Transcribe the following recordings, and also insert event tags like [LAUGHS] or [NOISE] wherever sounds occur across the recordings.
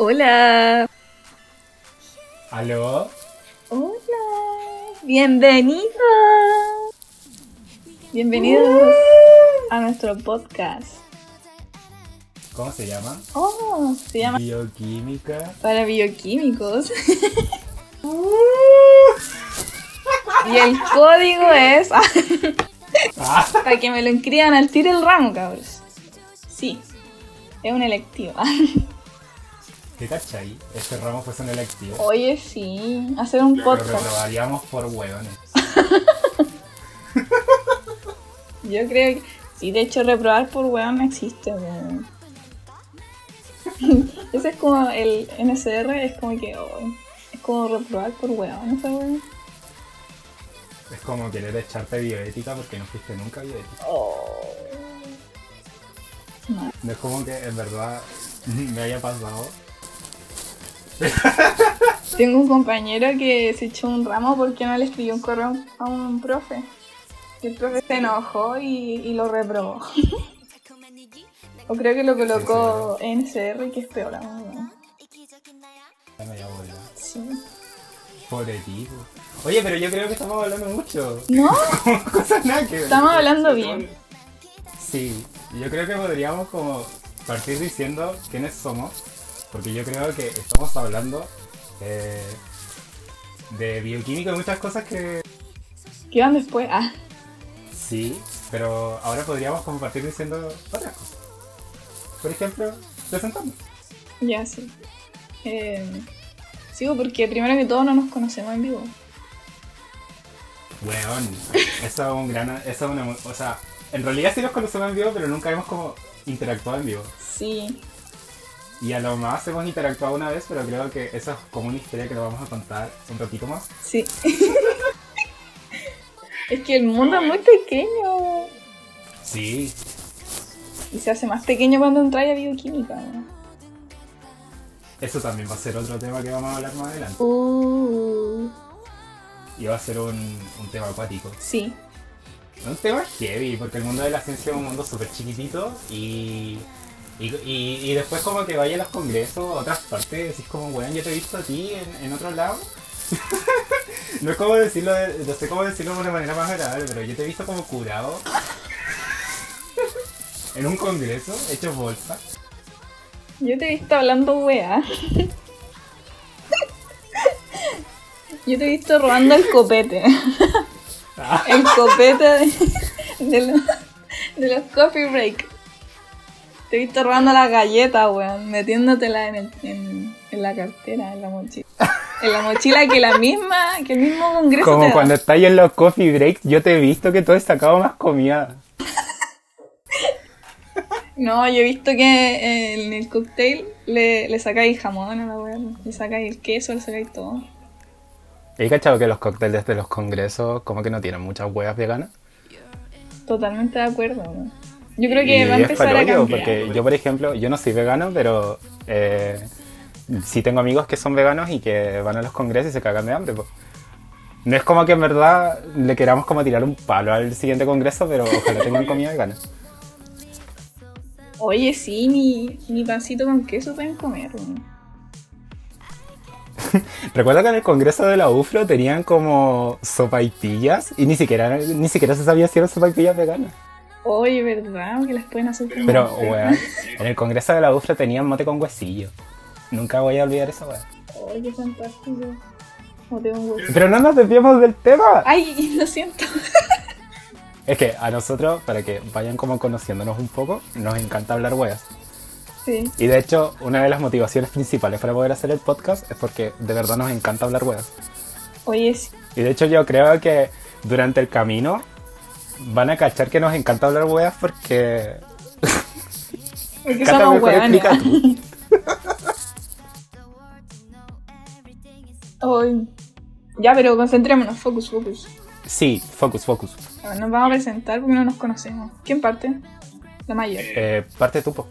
Hola. ¿Aló? Hola. Bienvenidos. Bienvenidos a nuestro podcast. ¿Cómo se llama? Oh, se llama Bioquímica. para bioquímicos. [LAUGHS] y el código es [LAUGHS] Ah, para que me lo inscriban al tiro el ramo, cabros. Sí, es un electivo. ¿Qué cachai? Este ramo fue un electivo. Oye, sí, hacer un Lo podcast. reprobaríamos por hueones. [LAUGHS] Yo creo que sí, de hecho reprobar por weón no existe, weón. [LAUGHS] Ese es como el NCR, es como que oh, es como reprobar por weón, esa weón. Es como querer echarte bioética porque no fuiste nunca bioética. Oh. No. No es como que en verdad [LAUGHS] me haya pasado. [LAUGHS] Tengo un compañero que se echó un ramo porque no le escribió un correo a un profe. Y el profe se enojó y, y lo reprobó. [LAUGHS] o creo que lo colocó NCR, que es peor aún. Sí. Pobre tipo. Oye, pero yo creo que estamos hablando mucho. ¿No? [LAUGHS] Cosas nada que ver. Estamos hablando bien. Sí, yo creo que podríamos como partir diciendo quiénes somos, porque yo creo que estamos hablando eh, de bioquímica y muchas cosas que ¿Qué van después? Ah. sí, pero ahora podríamos como partir diciendo otras cosas. Por ejemplo, presentando. Ya, sí. Eh, sigo porque primero que todo no nos conocemos en vivo. Weón, eso es un gran, eso es una, o sea, en realidad sí nos conocemos en vivo, pero nunca hemos como interactuado en vivo. Sí. Y a lo más hemos interactuado una vez, pero creo que eso es como una historia que lo vamos a contar un ratito más. Sí. [LAUGHS] es que el mundo es muy pequeño. Sí, Y se hace más pequeño cuando entras a bioquímica. ¿no? Eso también va a ser otro tema que vamos a hablar más adelante. Uh, Y va a ser un, un tema acuático. sí. Un tema heavy, porque el mundo de la ciencia es un mundo súper chiquitito y, y, y- y después como que vaya a los congresos, a otras partes, decís como, weón, yo te he visto a ti en, en otro lado. [LAUGHS] no es como decirlo, de- no sé cómo decirlo de una manera más agradable, pero yo te he visto como curado. [LAUGHS] en un congreso, hecho bolsa. Yo te he visto hablando wea. Yo te he visto robando el copete. Ah, El copete de, de los, de los coffee break. Te he visto robando las galletas, weón. Metiéndotela en, el, en, en la cartera, en la mochila. En la mochila que la misma, que el mismo congreso te como da. cuando estáis en los coffee breaks, yo te he visto que tú has sacado más comida. No, yo he visto que eh, en el cocktail le, le sacáis jamón a la weón. Le sacáis el queso, le sacáis todo. ¿He cachado que los cócteles de los congresos como que no tienen muchas huevas veganas? Totalmente de acuerdo, weón. Yo creo que Y va a empezar a cambiar. porque yo, por ejemplo, yo no soy vegano, pero eh, sí tengo amigos que son veganos y que van a los congresos y se cagan de hambre. po. No es como que en verdad le queramos como tirar un palo al siguiente congreso, pero ojalá tengan [LAUGHS] comida vegana. Oye, sí, mi, mi pancito con queso pueden comer, weón. [LAUGHS] Recuerda que en el congreso de la UFRO tenían como sopaipillas y ni siquiera, ni siquiera se sabía si eran sopaipillas veganas. Oye, ¿verdad? Que las pueden hacer con Pero, weón, en el congreso de la UFRO tenían mote con huesillo. Nunca voy a olvidar esa weón. Oye, qué fantástico. Tengo un hueso. Pero no nos desviamos del tema. Ay, lo siento. Es que a nosotros, para que vayan como conociéndonos un poco, nos encanta hablar weas. Sí. Y de hecho, una de las motivaciones principales para poder hacer el podcast es porque de verdad nos encanta hablar weas. Oye, sí. Y de hecho yo creo que durante el camino van a cachar que nos encanta hablar weas porque... Porque Cata, somos. Ay. Ya, pero concentrémonos. Focus, focus. Sí, focus, focus. Ver, Nos vamos a presentar porque no nos conocemos. ¿Quién parte? La mayor. Eh, parte tú, po.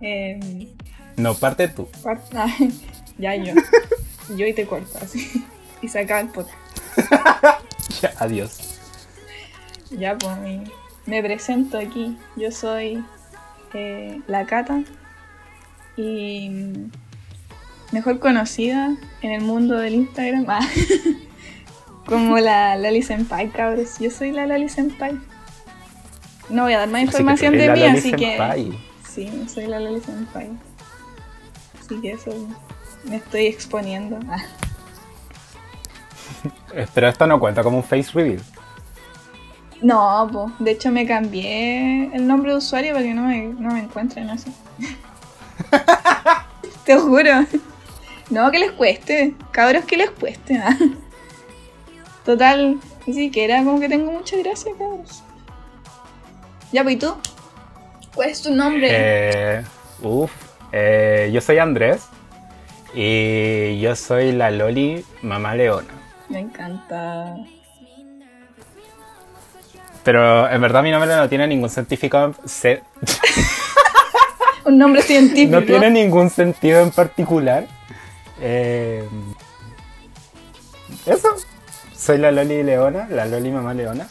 Eh, No, parte tú. par- [LAUGHS] ah, ya yo. [LAUGHS] Yo y te corto así. Y se acaba el podcast. [LAUGHS] Ya, adiós. Ya, pues me, presento aquí. Yo soy eh, la Cata y mejor conocida en el mundo del Instagram ah, [LAUGHS] como la Loli Senpai, cabros. Yo soy la Loli Senpai. No voy a dar más Así que información de mí, así que... Senpai. Sí, soy la Loli Senpai. Así que eso me estoy exponiendo. Ah. [LAUGHS] Pero esto no cuenta como un face reveal. No, po. de hecho me cambié el nombre de usuario para que no me, no me encuentren así. [LAUGHS] Te juro. No, que les cueste. Cabros, que les cueste. ah. Total, ni siquiera como que tengo mucha gracia, cabros. Ya, pues, ¿y tú? ¿Cuál es tu nombre? Eh, uf, eh, yo soy Andrés y yo soy la Loli Mamá Leona. Me encanta. Pero en verdad mi nombre no tiene ningún científico, se- [LAUGHS] Un nombre científico. no tiene ningún sentido en particular. Eh, eso, soy la Loli Leona, la Loli Mamá Leona.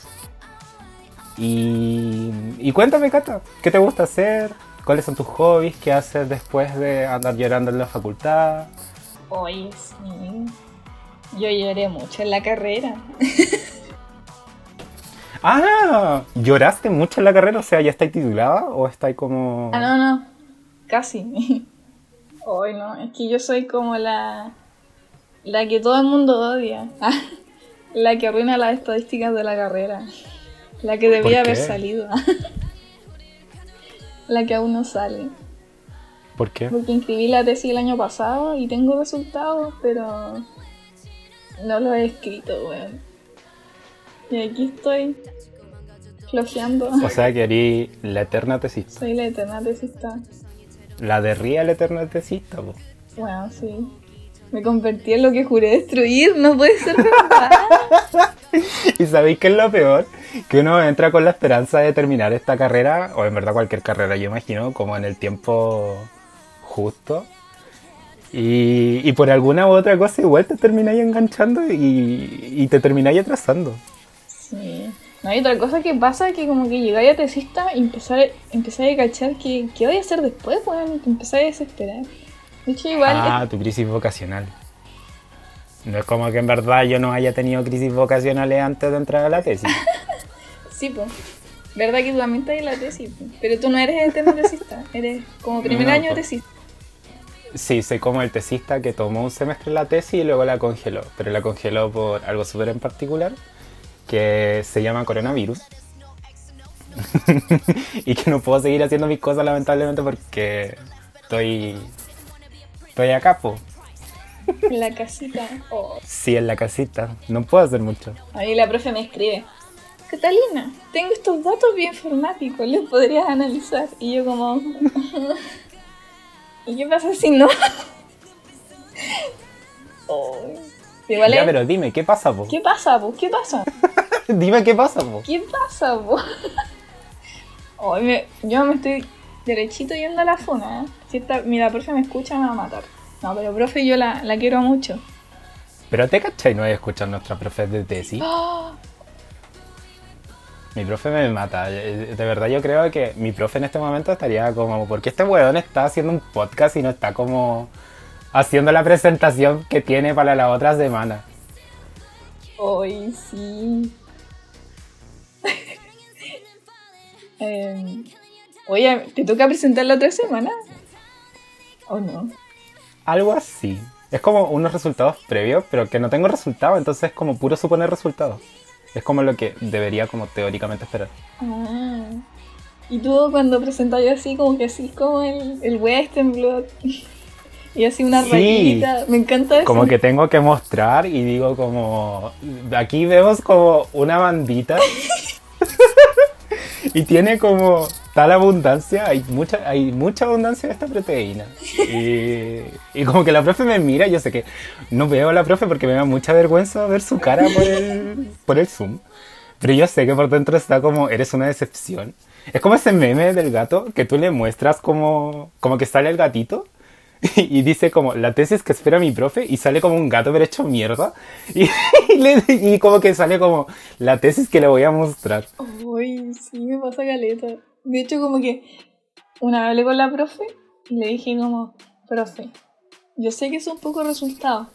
Y, y cuéntame, Cata, ¿qué te gusta hacer? ¿Cuáles son tus hobbies? ¿Qué haces después de andar llorando en la facultad? Oye, sí. Yo lloré mucho en la carrera. [LAUGHS] Ah, ¿lloraste mucho en la carrera? O sea, ¿ya estáis titulada o estáis como...? Ah, no, no. Casi. [LAUGHS] Hoy no, es que yo soy como la. La que todo el mundo odia. [LAUGHS] La que arruina las estadísticas de la carrera. [LAUGHS] La que debía ¿Por haber salido. La que aún no sale. ¿Por qué? Porque inscribí la tesis el año pasado y tengo resultados, pero. No lo he escrito, weón. Y aquí estoy. Flojeando. O sea, que eres la eterna tesista. Soy la eterna tesista. La de Ría, la eterna tesista, po. Bueno, sí. Me convertí en lo que juré destruir, no puede ser verdad. [LAUGHS] ¿Y sabéis qué es lo peor? Que uno entra con la esperanza de terminar esta carrera, o en verdad cualquier carrera, yo imagino, como en el tiempo justo. Y, y por alguna u otra cosa igual te termináis enganchando y, y te termináis atrasando. Sí. No hay otra cosa que pasa que como que llegáis a tesista y empezar, empezáis a cachar que qué voy a hacer después, weón, que empezáis a desesperar. De hecho, igual. Ah, tu crisis vocacional. No es como que en verdad yo no haya tenido crisis vocacionales antes de entrar a la tesis. [LAUGHS] Sí, pues. Verdad que tú también estás en la tesis, po. pero tú no eres eterno tesista, eres como primer No, año po. tesista. Sí, soy como el tesista que tomó un semestre la tesis y luego la congeló. Pero la congeló por algo súper en particular, que se llama coronavirus. [LAUGHS] y que no puedo seguir haciendo mis cosas lamentablemente porque estoy... Estoy acá, po. En la casita. Oh. [LAUGHS] Sí, en la casita. No puedo hacer mucho. Ahí la profe me escribe. Catalina, tengo estos datos bioinformáticos, ¿los podrías analizar? Y yo como... [LAUGHS] ¿Y qué pasa si no? Oh. Igual Ya, es- pero dime, ¿qué pasa, po? ¿Qué pasa, po? ¿Qué pasa? [LAUGHS] dime qué pasa, po. ¿Qué pasa, po? Ay, me- yo me estoy derechito yendo a la funa. ¿eh? Si esta, mira, profe me escucha, me va a matar. No, pero profe, yo la, la quiero mucho. Pero te cachai, no hay escuchar nuestra profe de tesis. ¡Ah! Mi profe me mata. Eh, De verdad yo creo que mi profe en este momento estaría como, ¿por qué este weón está haciendo un podcast y no está como haciendo la presentación que tiene para la otra semana? Hoy sí. Em, oye, ¿te toca presentar la otra semana? ¿O no? Algo así. Es como unos resultados previos, pero que no tengo resultados, entonces es como puro suponer resultados. Es como lo que debería como teóricamente esperar. Ah. Y tú cuando presentas así, como que así como el, el Western Blood. [LAUGHS] Y así una Sí. rayita. Me encanta eso. Como que tengo que mostrar y digo como, aquí vemos como una bandita [LAUGHS] y tiene como tal abundancia, hay mucha, hay mucha abundancia de esta proteína. Y, y como que la profe me mira, yo sé que no veo a la profe porque me da mucha vergüenza ver su cara por el, por el Zoom. Pero yo sé que por dentro está como, eres una decepción. Es como ese meme del gato que tú le muestras como, como que sale el gatito [LAUGHS] y dice como la tesis que espera mi profe y sale como un gato pero hecho mierda [LAUGHS] y, como que sale como la tesis que le voy a mostrar. Uy, sí, me pasa caleta. De hecho, como que una vez hablé con la profe y le dije como, profe, yo sé que son pocos resultados.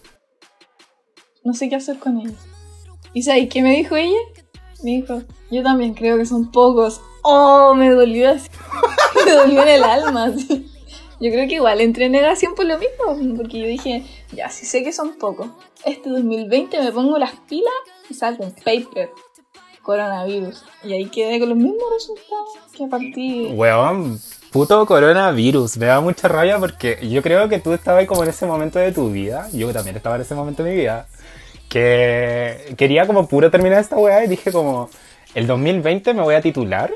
No sé qué hacer con ellos. ¿Y sabes qué me dijo ella? Me dijo, yo también creo que son pocos. Oh, me dolió así. [LAUGHS] me dolió en el alma. así. Yo creo que igual entré en negación por lo mismo, porque yo dije, ya, sí sé que son pocos. Este 2020 me pongo las pilas y saco un paper. Coronavirus. Y ahí quedé con los mismos resultados que a partir... Weón, puto coronavirus. Me da mucha rabia porque yo creo que tú estabas como en ese momento de tu vida. Yo también estaba en ese momento de mi vida. Que quería como puro terminar esta weá y dije como, el 2020 me voy a titular.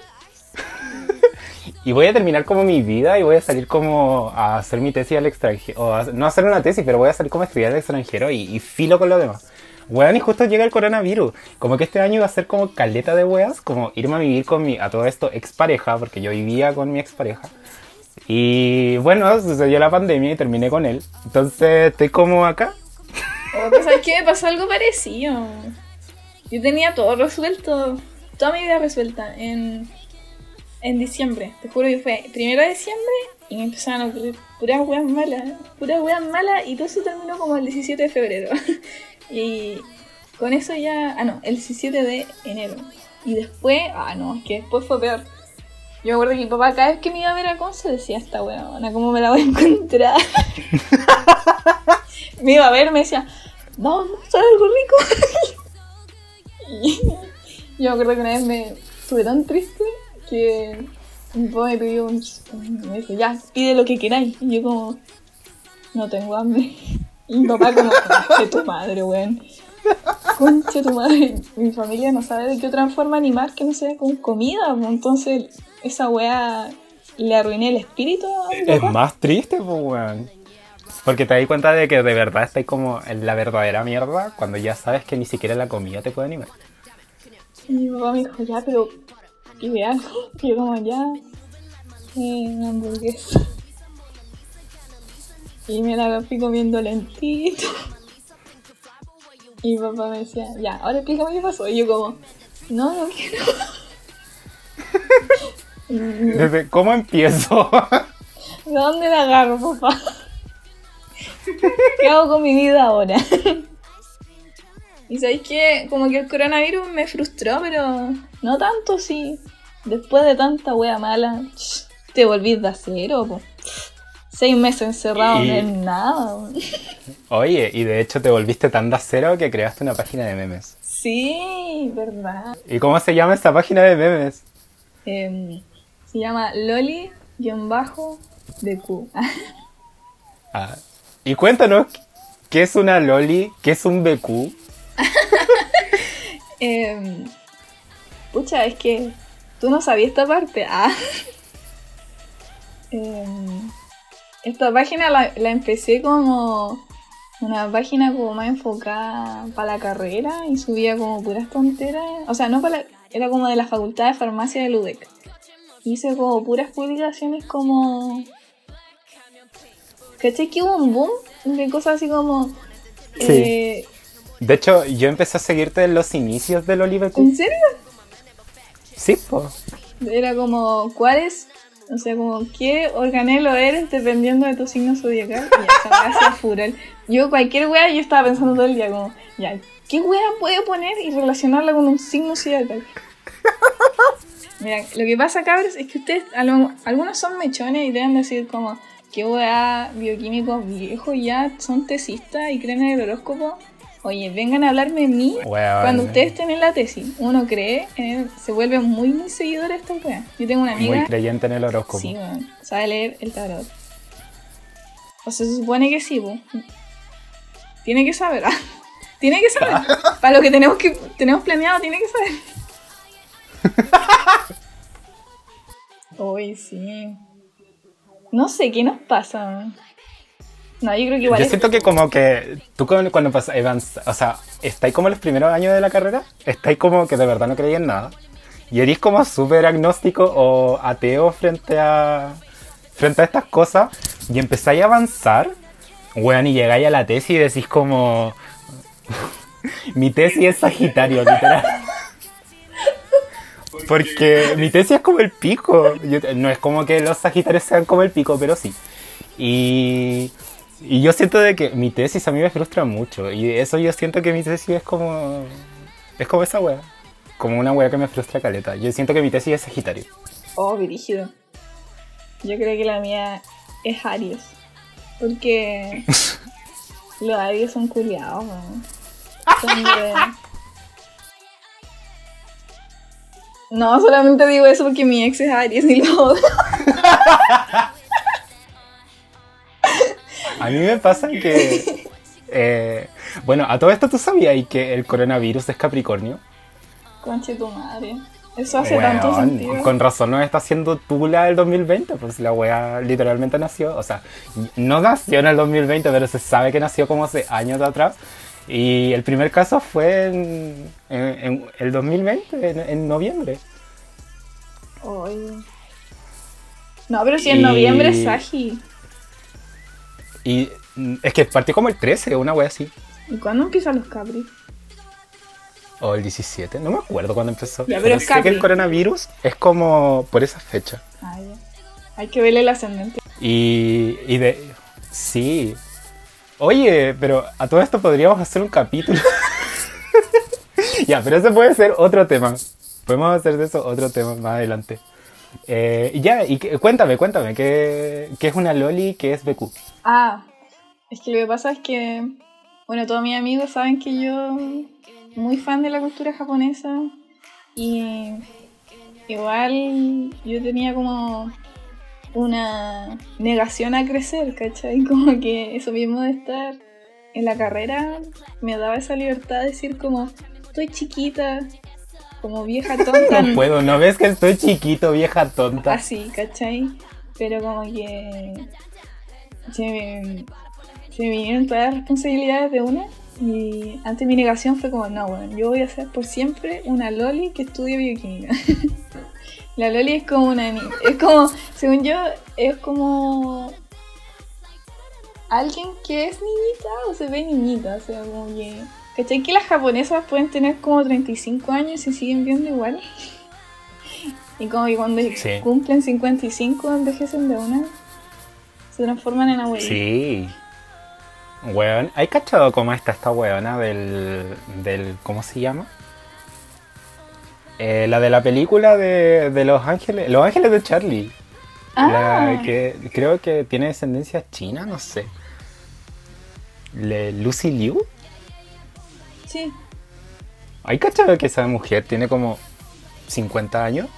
Y voy a terminar como mi vida y voy a salir como a hacer mi tesis al extranjero. O no hacer una tesis, pero voy a salir como a estudiar al extranjero y, filo con lo demás. Weón, y justo llega el coronavirus. Como que este año iba a ser como caleta de weas, como irme a vivir con mi, a todo esto, expareja, porque yo vivía con mi expareja. Y bueno, sucedió la pandemia y terminé con él. Entonces estoy como acá. Oh, ¿sabes qué? Me pasó algo parecido. Yo tenía todo resuelto, toda mi vida resuelta en, en diciembre. Te juro que fue primero de diciembre y me empezaron a ocurrir puras weas malas, puras weas malas y todo eso terminó como el 17 de febrero. [LAUGHS] y con eso ya, ah no, el 17 de enero. Y después, ah no, es que después fue peor. Yo me acuerdo que mi papá cada vez que me iba a ver a Conce decía, esta weona, ¿cómo me la voy a encontrar? [LAUGHS] me iba a ver, me decía, vamos a algo rico. [LAUGHS] y yo me acuerdo que una vez me estuve tan triste que papá me pidió un, me dijo, ya, pide lo que queráis. Y yo como, no tengo hambre. Y mi papá como, conche tu madre, weón. Conche tu madre. Mi familia no sabe de qué otra forma animar que no sea con comida. pues, Entonces, esa weá le arruiné el espíritu Es papá. más triste, pues, weón. Porque te das cuenta de que de verdad estás como en la verdadera mierda cuando ya sabes que ni siquiera la comida te puede animar. Y mi papá me dijo, ya, pero pide algo. [LAUGHS] Y yo como, ya, eh, hamburguesa. Y me la fui comiendo lentito. Y mi papá me decía, ya, ahora explícame qué pasó. Y yo como, no, no quiero. ¿De [LAUGHS] Desde, ¿Cómo empiezo? dónde la agarro, papá? [LAUGHS] ¿Qué hago con mi vida ahora? Y sabéis que como que el coronavirus me frustró, pero no tanto si después de tanta wea mala [SNIFFS] te volvís de acero. Po. Seis meses encerrado Y- no es nada. Oye, y de hecho te volviste tan de acero que creaste una página de memes. Sí, verdad. ¿Y cómo se llama esta página de memes? Em, se llama Loli-DQ. [LAUGHS] Ah, y cuéntanos, ¿qué es una loli? ¿Qué es un BQ? [LAUGHS] Em, pucha, es que tú no sabías esta parte. Ah. [LAUGHS] Em, esta página la, la empecé como una página como más enfocada para la carrera y subía como puras tonteras. O sea, no para la- era como de la facultad de farmacia de Ludec. Hice como puras publicaciones como... ¿Cachai que hubo un boom de cosas así como... Sí. eh, De hecho, yo empecé a seguirte en los inicios del Loli BQ. ¿En serio? Sí, po. Era como, ¿cuál es? O sea, como, ¿qué organelo eres dependiendo de tu signo zodiacal? Y esa hacía furor. Yo, cualquier wea, yo estaba pensando todo el día, como, ya, ¿qué wea puedo poner y relacionarla con un signo zodiacal? [LAUGHS] Mira, lo que pasa, cabros, es que ustedes, lo- algunos son mechones y deben decir, como, ¿qué wea bioquímicos viejos ya son tesistas y creen en el horóscopo? Oye, vengan a hablarme de mí cuando ustedes tienen la tesis, uno cree, eh, se vuelve muy, muy seguidor de esta wea. Yo tengo una Muy amiga, creyente en el horóscopo. sí, weón, sabe leer el tarot. O sea, se supone que sí, po. Tiene que saber, ah. [LAUGHS] Tiene que saber. [LAUGHS] Para lo que tenemos que tenemos planeado, tiene que saber. [LAUGHS] Uy, sí. No sé qué nos pasa. No, yo creo que igual Yo es- siento que como que tú cuando, cuando pas- avanz- o sea, estáis como en los primeros años de la carrera, estáis como que de verdad no creí en nada. Y eres como súper agnóstico o ateo frente a frente a estas cosas y empezáis a avanzar, weón, y llegáis a la tesis y decís como [LAUGHS] mi tesis es Sagitario, literal. [LAUGHS] Porque mi tesis es como el pico. Yo- no es como que los Sagitarios sean como el pico, pero sí. Y Y yo siento de que mi tesis a mí me frustra mucho. Y eso yo siento que mi tesis es como. Es como esa wea. Como una wea que me frustra caleta. Yo siento que mi tesis es Sagitario. Oh, dirigido. Yo creo que la mía es Aries. Porque [LAUGHS] los Aries son culiados, weón. Son de- [LAUGHS] No, solamente digo eso porque mi ex es Aries y lo. [LAUGHS] A mí me pasa que. eh, bueno, a todo esto tú sabías y que el coronavirus es Capricornio. Conche tu madre. Eso hace Weón, tanto sentido. Con razón no está haciendo tula del 2020, pues la wea literalmente nació, o sea, no nació en el 2020, pero se sabe que nació como hace años atrás. Y el primer caso fue en, en- en el 2020, en, en noviembre. No, pero si en Y- noviembre es Sagi. Y mm, es que partió como el 13, una wea así. ¿Y cuándo empiezan los Capri? O el 17, no me acuerdo cuándo empezó. Ya, pero es sé que el coronavirus es como por esa fecha. Ah, ya. Hay que verle el ascendente. Y, y de... Sí. Oye, pero a todo esto podríamos hacer un capítulo. [LAUGHS] ya, pero ese puede ser otro tema. Podemos hacer de eso otro tema más adelante. Eh, y ya, y cuéntame, cuéntame, ¿qué, qué es una loli qué es BQ? Ah, es que lo que pasa es que, bueno, todos mis amigos saben que yo muy fan de la cultura japonesa y igual yo tenía como una negación a crecer, ¿cachai? [LAUGHS] Como que eso mismo de estar en la carrera me daba esa libertad de decir como, estoy chiquita, como vieja [LAUGHS] tonta. No puedo, ¿no ves que estoy chiquito, vieja tonta? Así, ¿cachai? Pero como que se me, se me vinieron todas las responsabilidades de una y ante mi negación fue como, no, bueno, yo voy a ser por siempre una loli que estudie bioquímica. [LAUGHS] La loli es como una niña, es como, según yo, es como alguien que es niñita o se ve niñita, o sea, como que... ¿Cachai que las japonesas pueden tener como 35 años y siguen viendo igual? [LAUGHS] Y como que cuando Sí. cumplen 55 envejecen de una, se transforman en abuelitos. Sí. Weón, ¿hay cachado cómo está esta weona del, del ¿cómo se llama? Eh, la de la película de, de Los Ángeles, Los Ángeles de Charlie. Ah, La que creo que tiene descendencia china, no sé. Le- Lucy Liu. sí. ¿Hay cachado que esa mujer tiene como 50 años?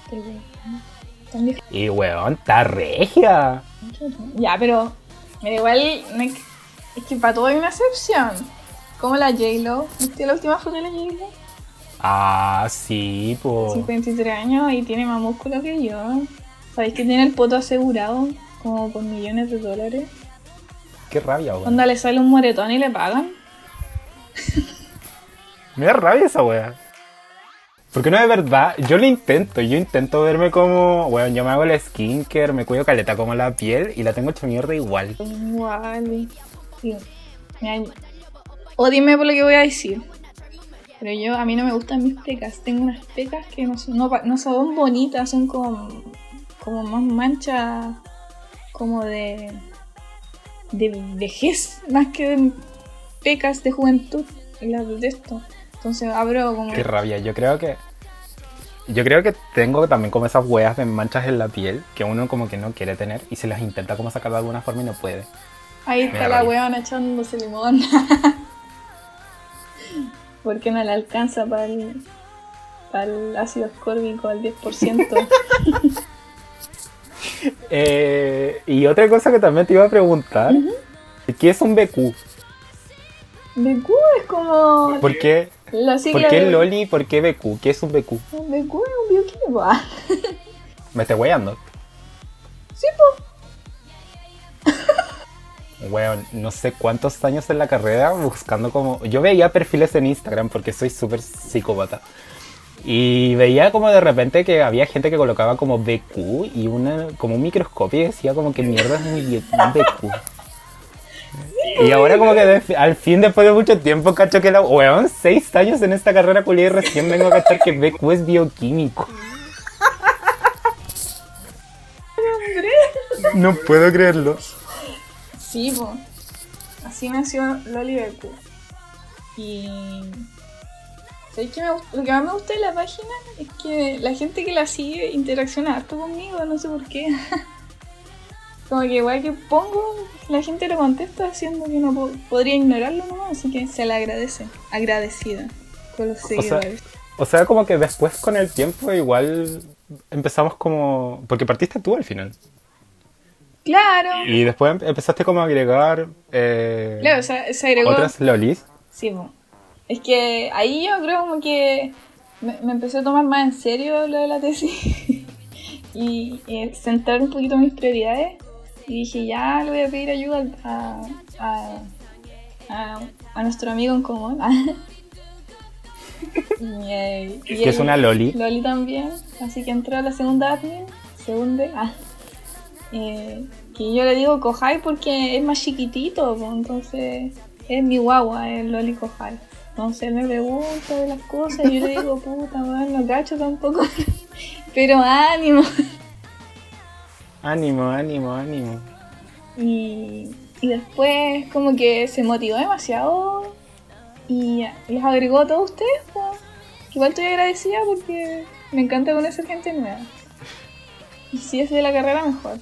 vieja. Y weón, está regia. Ya, pero mira, igual es que para todo hay una excepción. Como la J-Lo. ¿Viste la última foto de la J-Lo? Ah, sí, po. 53 años y tiene más músculo que yo. ¿Sabéis que tiene el poto asegurado? Como por millones de dólares. Qué rabia, weón. Onda le sale un moretón y le pagan. Me da rabia esa wea. Porque no es verdad, yo lo intento, yo intento verme como, bueno, yo me hago el skincare, me cuido caleta como la piel y la tengo hecha mierda igual. Igual. Sí. Mira, ódienme por lo que voy a decir. Pero yo, a mí no me gustan mis pecas. Tengo unas pecas que no son, no, no son bonitas, son como, como más manchas, como de, de vejez, más que de pecas de juventud. Las detesto. Entonces abro como... Qué rabia, yo creo que... Yo creo que tengo también como esas weas de manchas en la piel que uno como que no quiere tener y se las intenta como sacar de alguna forma y no puede. Ahí está la weona echándose limón. [LAUGHS] Porque no le alcanza para el, para el ácido ascórbico al 10%. [LAUGHS] [LAUGHS] Eh, y otra cosa que también te iba a preguntar, ¿qué es un BQ? BQ es como ¿Por qué, la sigla ¿por qué de- Loli y por qué BQ? ¿Qué es un BQ? Un BQ es un bioquímico. Me estoy weyando. Sí, po. Weón, no sé cuántos años en la carrera buscando como... Yo veía perfiles en Instagram porque soy súper psicópata. Y veía como de repente que había gente que colocaba como BQ y una como un microscopio y decía como que mierda es un BQ. Y ahora como que de- al fin después de mucho tiempo cacho que la... Weón, seis años en esta carrera culia y recién vengo a cachar que BQ es bioquímico. No puedo creerlo. Sí, po. así nació Loli Becu. Y ¿sabes qué me gust- lo que más me gusta de la página es que la gente que la sigue interacciona harto conmigo, no sé por qué. [LAUGHS] Como que igual que pongo, la gente lo contesta haciendo que no po- podría ignorarlo nomás, así que se le agradece, agradecida con los seguidores. O sea, como que después con el tiempo igual empezamos como... Porque partiste tú al final. claro, Y después em- empezaste como a agregar eh, claro, o sea, se agregó. otras lolis. Sí, es que ahí yo creo como que me, me empecé a tomar más en serio lo de la tesis [LAUGHS] y, y centrar un poquito mis prioridades y dije ya le voy a pedir ayuda a, a, a, a nuestro amigo en común. [LAUGHS] y, eh, y Que es una loli. Loli también, así que entró a la segunda admin, segunda, ah, eh, que yo le digo Kohai porque es más chiquitito, pues, entonces es mi guagua, es Loli Kohai. Entonces él me pregunta de las cosas y yo le digo, [LAUGHS] puta, weón, no cacho tampoco, [LAUGHS] pero ánimo. Ánimo, ánimo, ánimo. Y, y después como que se motivó demasiado y les agregó a todos ustedes. pues. Igual estoy agradecida porque me encanta conocer gente nueva. Y si es de la carrera, mejor.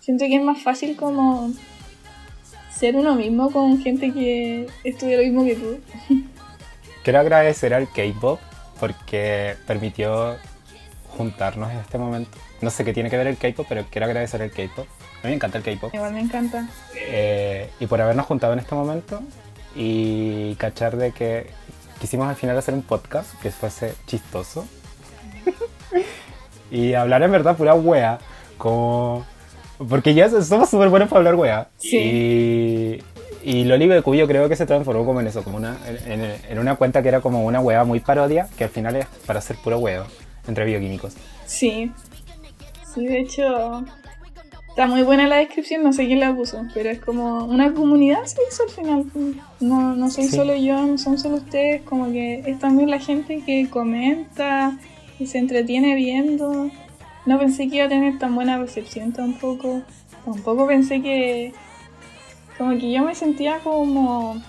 Siento que es más fácil como ser uno mismo con gente que estudia lo mismo que tú. [LAUGHS] Quiero agradecer al K-pop porque permitió juntarnos en este momento. No sé qué tiene que ver el K-pop, pero quiero agradecer al K-pop. A mí me encanta el K-pop. Igual me encanta. Eh, y por habernos juntado en este momento y cachar de que quisimos al final hacer un podcast que fuese chistoso [LAUGHS] y hablar en verdad pura wea como porque ya somos súper buenos para hablar wea Sí. y, y Loli BQ yo creo que se transformó como en eso como una en una cuenta que era como una wea muy parodia que al final es para hacer puro weo entre bioquímicos Sí. Sí, de hecho, está muy buena la descripción, no sé quién la puso, pero es como una comunidad se hizo al final. No, no soy Sí. solo yo, no son solo ustedes, como que es también la gente que comenta y se entretiene viendo. No pensé que iba a tener tan buena recepción tampoco. Tampoco pensé que... Como que yo me sentía como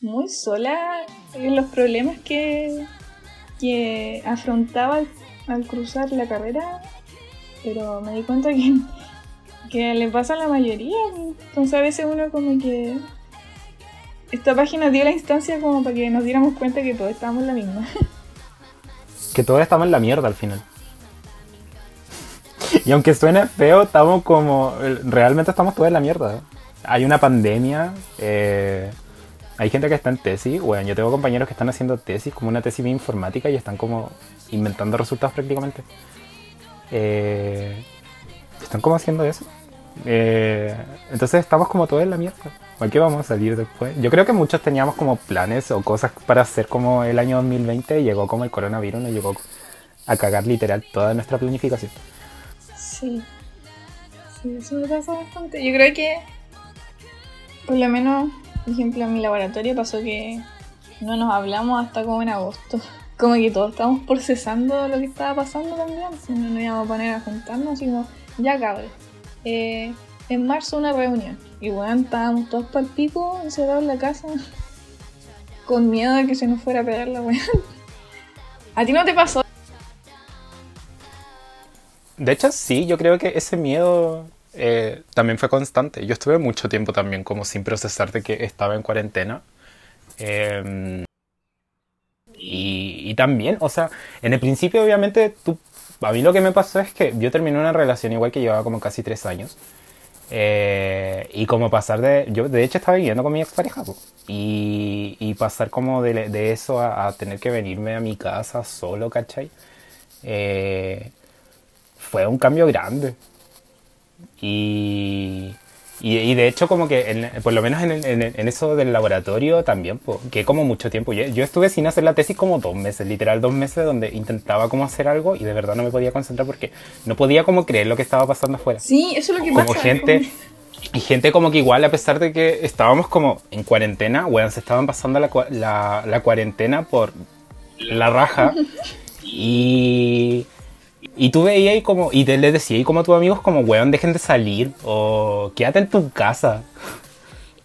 muy sola en los problemas que, que afrontaba al, al cruzar la carrera, pero me di cuenta que, [LAUGHS] que le pasa a la mayoría. Entonces a veces uno como que... Esta página dio la instancia como para que nos diéramos cuenta que todos estábamos en la misma. [LAUGHS] que todos estamos en la mierda al final. Y aunque suene feo, estamos como. Realmente estamos todos en la mierda. Hay una pandemia. eh, hay gente que está en tesis. Bueno, yo tengo compañeros que están haciendo tesis, como una tesis de informática, y están como inventando resultados prácticamente. Eh, están como haciendo eso. Eh, entonces estamos como todos en la mierda. ¿Por qué vamos a salir después? Yo creo que muchos teníamos como planes o cosas para hacer como el año 2020 y llegó como el coronavirus, nos llegó a cagar literal toda nuestra planificación. Sí. Sí, eso me pasa bastante. Yo creo que, por lo menos, por ejemplo, en mi laboratorio pasó que no nos hablamos hasta como en agosto. Como que todos estábamos procesando lo que estaba pasando también. Si no nos íbamos a poner a juntarnos, y como, ya cabrón. Eh, en marzo una reunión. Y bueno, estábamos todos para el pico, encerrados en la casa. [LAUGHS] Con miedo de que se nos fuera a pegar la weá. [LAUGHS] ¿A ti no te pasó? De hecho, sí, yo creo que ese miedo eh, también fue constante. Yo estuve mucho tiempo también como sin procesar de que estaba en cuarentena. Eh, y, y también, o sea, en el principio obviamente tú, a mí lo que me pasó es que yo terminé una relación igual que llevaba como casi tres años. Eh, y como pasar de... Yo de hecho estaba viviendo con mi expareja. po. Y, y pasar como de, eso a, a tener que venirme a mi casa solo, ¿cachai? Eh, fue un cambio grande. Y, y, y de hecho como que, en- por lo menos en, eso del laboratorio también, po, que como mucho tiempo. Yo, yo estuve sin hacer la tesis como dos meses, literal dos meses, donde intentaba como hacer algo y de verdad no me podía concentrar porque no podía como creer lo que estaba pasando afuera. Sí, eso es lo que Como pasa. gente... Y gente como que igual, a pesar de que estábamos como en cuarentena, weón, se estaban pasando la, la, la cuarentena por la raja. [LAUGHS] Y, y tú veías ahí como, y te le decías ahí como a tus amigos como, weón, dejen de salir o quédate en tu casa.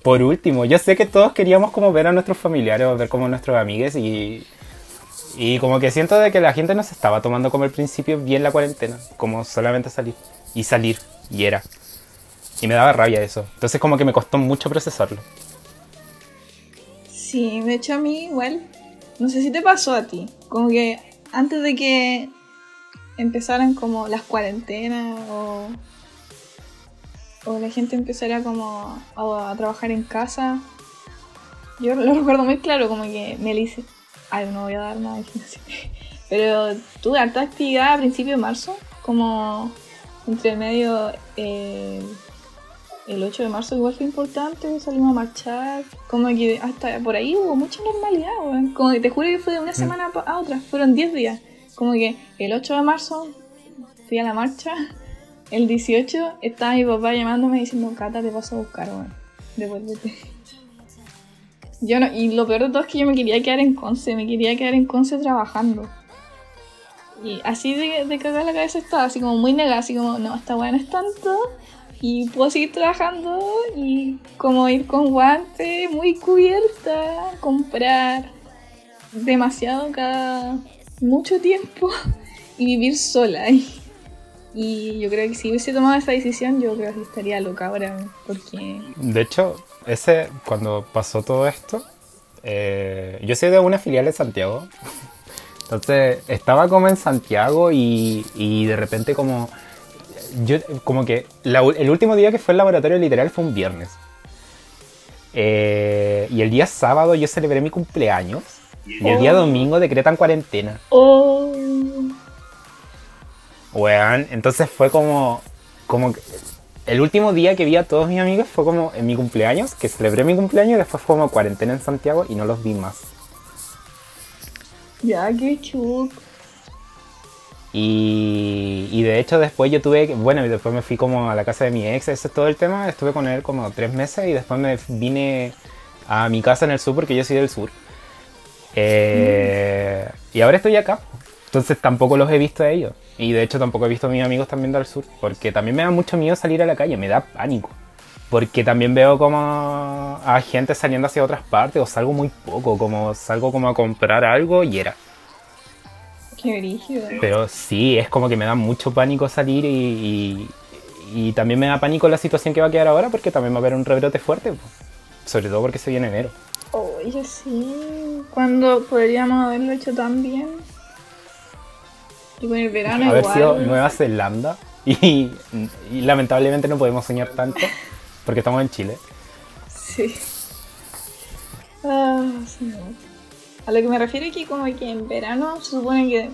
por último, yo sé que todos queríamos como ver a nuestros familiares o ver como a nuestros amigos y, y como que siento de que la gente no se estaba tomando como el principio bien la cuarentena, como solamente salir y salir y era. Y me daba rabia eso. Entonces como que me costó mucho procesarlo. Sí, de hecho a mí igual, no sé si te pasó a ti, como que antes de que empezaran como las cuarentenas o, o la gente empezara como a, a trabajar en casa, yo lo [LAUGHS] recuerdo muy claro, como que me dice, ay, no voy a dar nada [LAUGHS] pero tuve harta actividad a principios de marzo, como entre medio... Eh, el 8 de marzo igual fue importante, salimos a marchar, como que hasta por ahí hubo mucha normalidad, Como que te juro que fue de una mm. semana a otra, fueron 10 días. Como que el 8 de marzo fui a la marcha, el 18 estaba mi papá llamándome diciendo, Cata, te paso a buscar, weón, devuélvete. Yo no, y lo peor de todo es que yo me quería quedar en Conce, me quería quedar en Conce trabajando. Y así de, de cagar la cabeza estaba, así como muy negada, así como, no, esta weá no es tanto y puedo seguir trabajando y como ir con guantes, muy cubierta, comprar demasiado cada mucho tiempo y vivir sola. Y, y yo creo que si hubiese tomado esa decisión, yo creo que estaría loca ahora, porque... De hecho, ese, cuando pasó todo esto, eh, yo soy de una filial de Santiago. Entonces, estaba como en Santiago y, y de repente como yo como que el último día que fue el laboratorio literal fue un viernes. Eh, y el día sábado yo celebré mi cumpleaños. Y el día oh. domingo decretan cuarentena. Oh. Weón, entonces fue como. como el último día que vi a todos mis amigos fue como en mi cumpleaños, que celebré mi cumpleaños y después fue como cuarentena en Santiago y no los vi más. Ya, qué chulo. Y, de hecho después yo tuve, bueno, y después me fui como a la casa de mi ex, ese es todo el tema, estuve con él como tres meses y después me vine a mi casa en el sur porque yo soy del sur. Eh, y ahora estoy acá, entonces tampoco los he visto a ellos. Y de hecho tampoco he visto a mis amigos también del sur, porque también me da mucho miedo salir a la calle, me da pánico. Porque también veo como a gente saliendo hacia otras partes o salgo muy poco, como salgo como a comprar algo y era. Qué Pero sí, es como que me da mucho pánico salir y, y, también me da pánico la situación que va a quedar ahora porque también va a haber un rebrote fuerte. Sobre todo porque se viene enero. Oye, sí. Cuando podríamos haberlo hecho tan bien. Y con el verano Haber sido Nueva Zelanda. Y, y, lamentablemente no podemos soñar tanto porque estamos en Chile. Sí. Ah, sí. A lo que me refiero es que como que en verano se supone que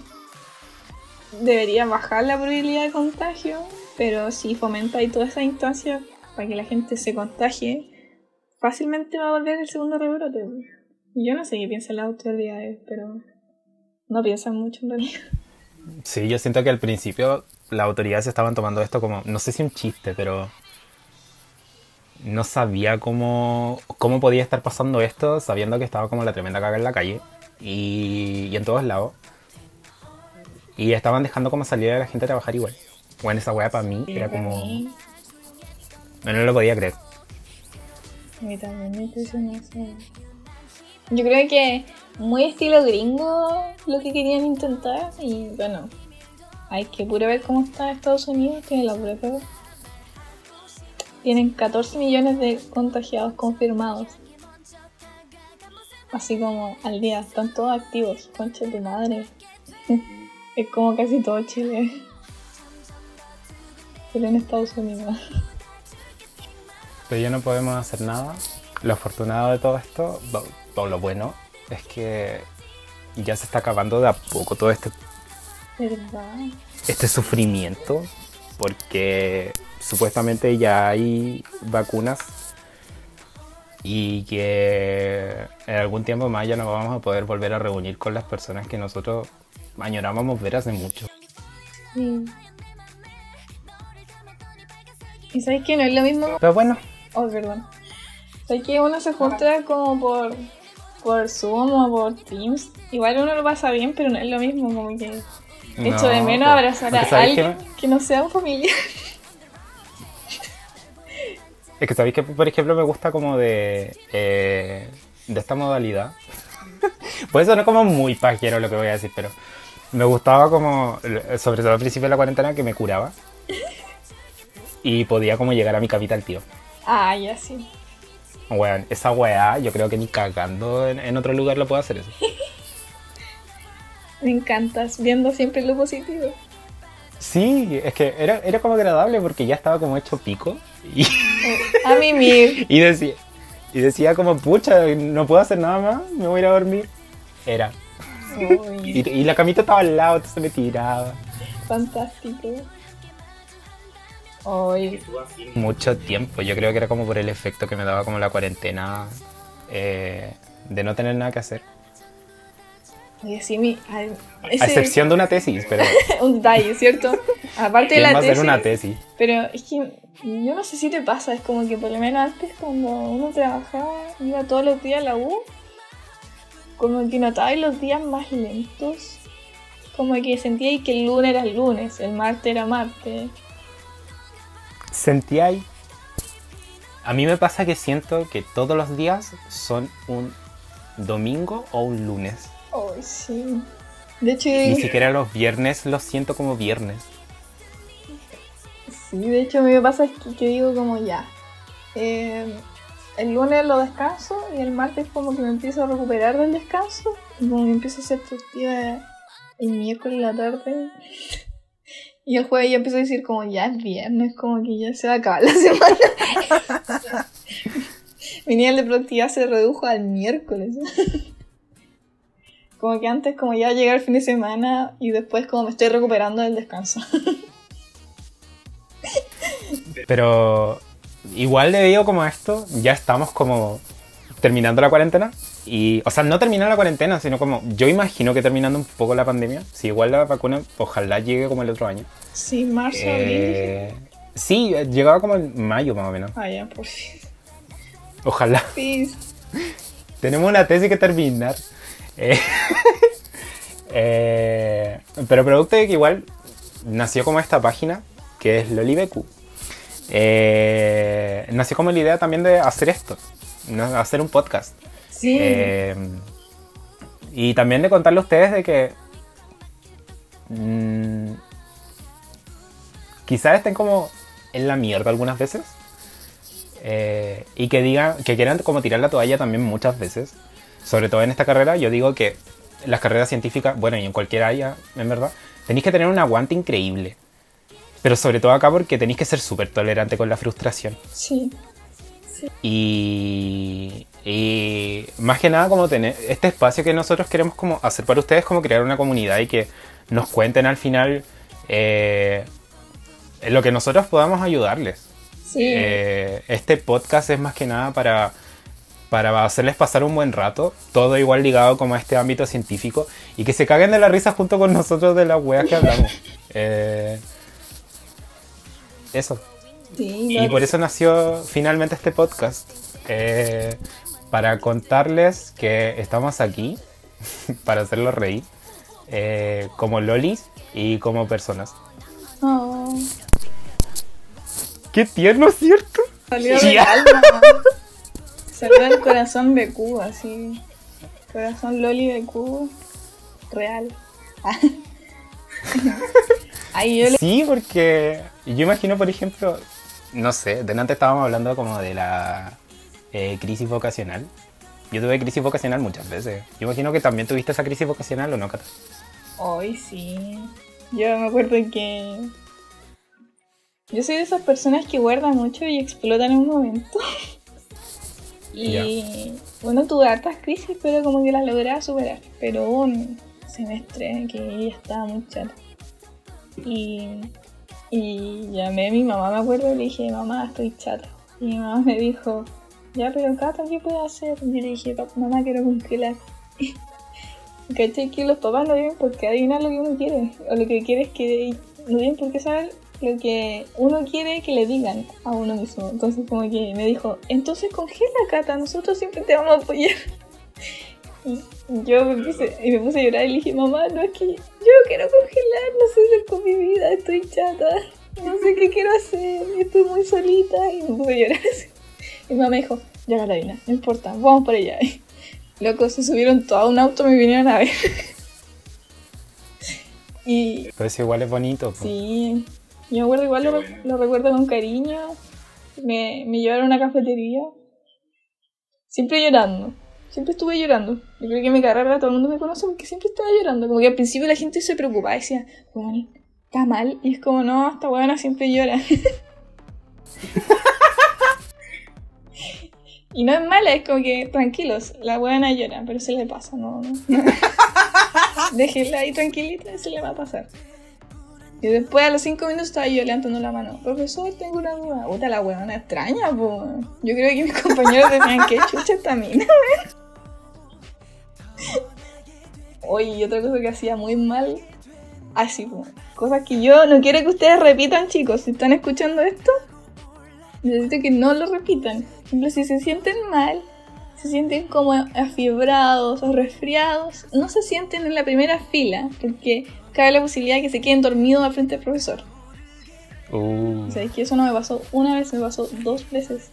debería bajar la probabilidad de contagio, pero si fomenta ahí toda esa instancia para que la gente se contagie, fácilmente va a volver el segundo rebrote. Yo no sé qué piensan las autoridades, pero no piensan mucho en realidad. Sí, yo siento que al principio las autoridades estaban tomando esto como, no sé si un chiste, pero no sabía cómo, cómo podía estar pasando esto sabiendo que estaba como la tremenda caga en la calle y, y en todos lados. Y estaban dejando como salir a la gente a trabajar igual. Bueno, esa weá para mí era como... No, no lo podía creer. Mí también me impresionó Yo creo que muy estilo gringo lo que querían intentar y bueno, hay que pura ver cómo está Estados Unidos, tiene la pura tienen 14 millones de contagiados confirmados. Así como al día, están todos activos. Concha de madre. [LAUGHS] es como casi todo Chile. [LAUGHS] Pero en Estados Unidos. Pero ya no podemos hacer nada. Lo afortunado de todo esto, todo lo bueno, es que ya se está acabando de a poco todo este. ¿Verdad? Este sufrimiento. Porque supuestamente ya hay vacunas y que en algún tiempo más ya nos vamos a poder volver a reunir con las personas que nosotros añorábamos ver hace mucho. Sí. Y sabes que no es lo mismo. Pero bueno. Oh, perdón. Sabes que uno se junta como por, por Zoom o por Teams. Igual uno lo pasa bien, pero no es lo mismo, como que. Echo de menos abrazar a alguien que no sea un familiar. [LAUGHS] Es que sabéis que, por ejemplo, me gusta como de, eh, de esta modalidad. [LAUGHS] Puede sonar como muy pajero lo que voy a decir, pero me gustaba como, sobre todo al principio de la cuarentena, que me curaba. [LAUGHS] Y podía como llegar a mi capital, tío. Ah, ya sí. Weón, esa weá, yo creo que ni cagando en, en otro lugar lo puedo hacer eso. [LAUGHS] Me encantas, viendo siempre lo positivo. Sí, es que era, era como agradable porque ya estaba como hecho pico. Y, A [LAUGHS] mimir. y decía, y decía como, pucha, no puedo hacer nada más, me voy a ir a dormir. Era. Y, y la camita estaba al lado, entonces me tiraba. fantástico. Uy, Mucho tiempo, yo creo que era como por el efecto que me daba como la cuarentena eh, de no tener nada que hacer. mi. A excepción de una tesis, pero [LAUGHS] un detalle, ¿cierto? Aparte de ¿quién la tesis. una tesis? Pero es que yo no sé si te pasa, es como que por lo menos antes cuando uno trabajaba, iba todos los días a la U, como que notaba los días más lentos. Como que sentía que el lunes era el lunes, el martes era martes. Sentí ahí. A mí me pasa que siento que todos los días son un domingo o un lunes. Ay, sí. De hecho, Ni siquiera los viernes los siento como viernes. sí, de hecho a mí me pasa que, que digo como ya. eh, el lunes lo descanso y el martes como que me empiezo a recuperar del descanso y como que empiezo a ser productiva el miércoles en la tarde. Y el jueves ya empiezo a decir como ya es viernes, como que ya se va a acabar la [LAUGHS] semana. Mi nivel de productividad se redujo al miércoles. [LAUGHS] Como que antes como ya llega el fin de semana y después como me estoy recuperando del descanso. [LAUGHS] Pero igual debido como a esto, ya estamos como terminando la cuarentena. Y, o sea, no terminando la cuarentena, sino como yo imagino que terminando un poco la pandemia. Si igual la vacuna ojalá llegue como el otro año. Sí, marzo, abril. Eh, sí, llegaba como en mayo más o menos. Ah, ya, por fin. Ojalá. Please. [LAUGHS] Tenemos una tesis que terminar. Eh, [LAUGHS] eh, pero producto de que igual nació como esta página, que es LoliBQ. Eh, nació como la idea también de hacer esto, ¿no? hacer un podcast. Sí. Eh, y también de contarle a ustedes de que mm, quizás estén como en la mierda algunas veces. eh, y que digan, que quieran como tirar la toalla también muchas veces. Sobre todo en esta carrera, yo digo que las carreras científicas, bueno, y en cualquier área, en verdad, tenéis que tener un aguante increíble. Pero sobre todo acá porque tenéis que ser súper tolerante con la frustración. sí. Y, y más que nada como tener este espacio que nosotros queremos como hacer para ustedes como crear una comunidad y que nos cuenten al final eh, lo que nosotros podamos ayudarles. Sí. Eh, este podcast es más que nada para, para hacerles pasar un buen rato, todo igual ligado como a este ámbito científico y que se caguen de la risa junto con nosotros de las weas que hablamos. [LAUGHS] Eh, eso. Sí, Y por eso nació finalmente este podcast. eh, para contarles que estamos aquí [LAUGHS] para hacerlos reír. eh, como lolis y como personas. Oh, ¡Qué tierno, ¿cierto? salió Sí. del alma. [LAUGHS] Salió del corazón de Cuba, así. Corazón Loli de Cuba. Real. [LAUGHS] Ay, yo le... Sí, porque yo imagino, por ejemplo, no sé, delante estábamos hablando como de la eh, crisis vocacional. Yo tuve crisis vocacional muchas veces. Yo imagino que también tuviste esa crisis vocacional o no, Cata. Hoy sí. Yo me acuerdo que. Yo soy de esas personas que guardan mucho y explotan en un momento. [LAUGHS] y bueno, tuve hartas crisis, pero como que las logré superar. Pero un semestre que ya estaba muy chata. Y, y llamé a mi mamá, me acuerdo, y le dije, mamá, estoy chata. Y mi mamá me dijo, ya, pero Cata, ¿qué puedo hacer? Y le dije, "Pap- mamá, quiero congelar. [LAUGHS] ¿Cachai? Que los papás no viven porque adivinar lo que uno quiere. O lo que quiere es que no viven porque saber lo que uno quiere que le digan a uno mismo. Entonces como que me dijo, entonces congela Cata, nosotros siempre te vamos a apoyar. [LAUGHS] Y yo me puse, y me puse a llorar y le dije, mamá, no es que yo quiero congelar, no sé hacer con mi vida, estoy chata, no sé qué quiero hacer, estoy muy solita y me puse a llorar. Y mi mamá me dijo, ya Carolina, no importa, vamos por allá. [LAUGHS] Loco, se subieron todo a un auto y me vinieron a ver. [LAUGHS] y Pero eso igual es bonito. po. sí, yo me acuerdo igual lo, lo recuerdo con cariño. Me, me llevaron a una cafetería. Siempre llorando. Siempre estuve llorando. Yo creo que mi carrera todo el mundo me conoce porque siempre estaba llorando. Como que al principio la gente se preocupaba decía, weón, está mal. Y es como, no, esta weona siempre llora. [LAUGHS] y no es mala, es como que tranquilos, la weona llora, pero se le pasa, no, no. [LAUGHS] Déjenla ahí tranquilita y se le va a pasar. Y después a los cinco minutos estaba yo levantando la mano. Profesor, tengo una duda. Puta la weona extraña, po. Yo creo que mis [LAUGHS] compañeros decían que chucha esta mina. Oye, y otra cosa que hacía muy mal. Así. Cosas que yo no quiero que ustedes repitan, chicos. Si están escuchando esto, necesito que no lo repitan. Por ejemplo, si se sienten mal, se sienten como afiebrados o resfriados, no se sienten en la primera fila, porque cabe la posibilidad de que se queden dormidos al frente del profesor. Uh, O sea, es que eso no me pasó una vez, me pasó dos veces.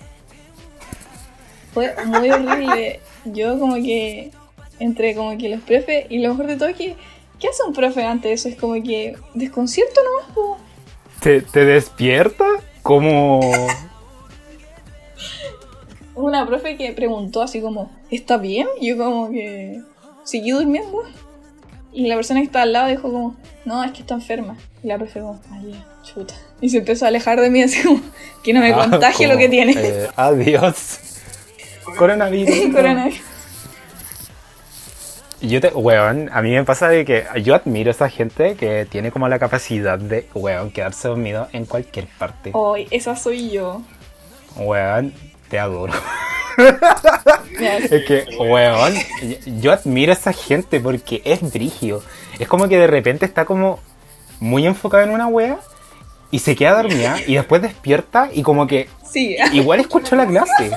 Fue muy horrible. Yo como que entre como que los profes y lo mejor de todo es que ¿qué hace un profe antes de eso? Es como que desconcierto nomás, po. ¿Te, te despierta? Como... Una profe que preguntó así como, ¿está bien? Y yo como que seguí durmiendo. Y la persona que estaba al lado dijo como, no, es que está enferma. Y la profe como, ay, chuta. Y se empezó a alejar de mí así como, que no me Ah, contagie lo que tiene. eh, adiós. [LAUGHS] Coronavirus. Coronavirus. Yo te, weón, a mí me pasa de que yo admiro a esa gente que tiene como la capacidad de, weón, quedarse dormido en cualquier parte. Hoy, esa soy yo. Weón, te adoro. Es que, weón, yo admiro a esa gente porque es brigio. Es como que de repente está como muy enfocado en una wea y se queda dormida [LAUGHS] y después despierta y como que Sí, igual escuchó la clase.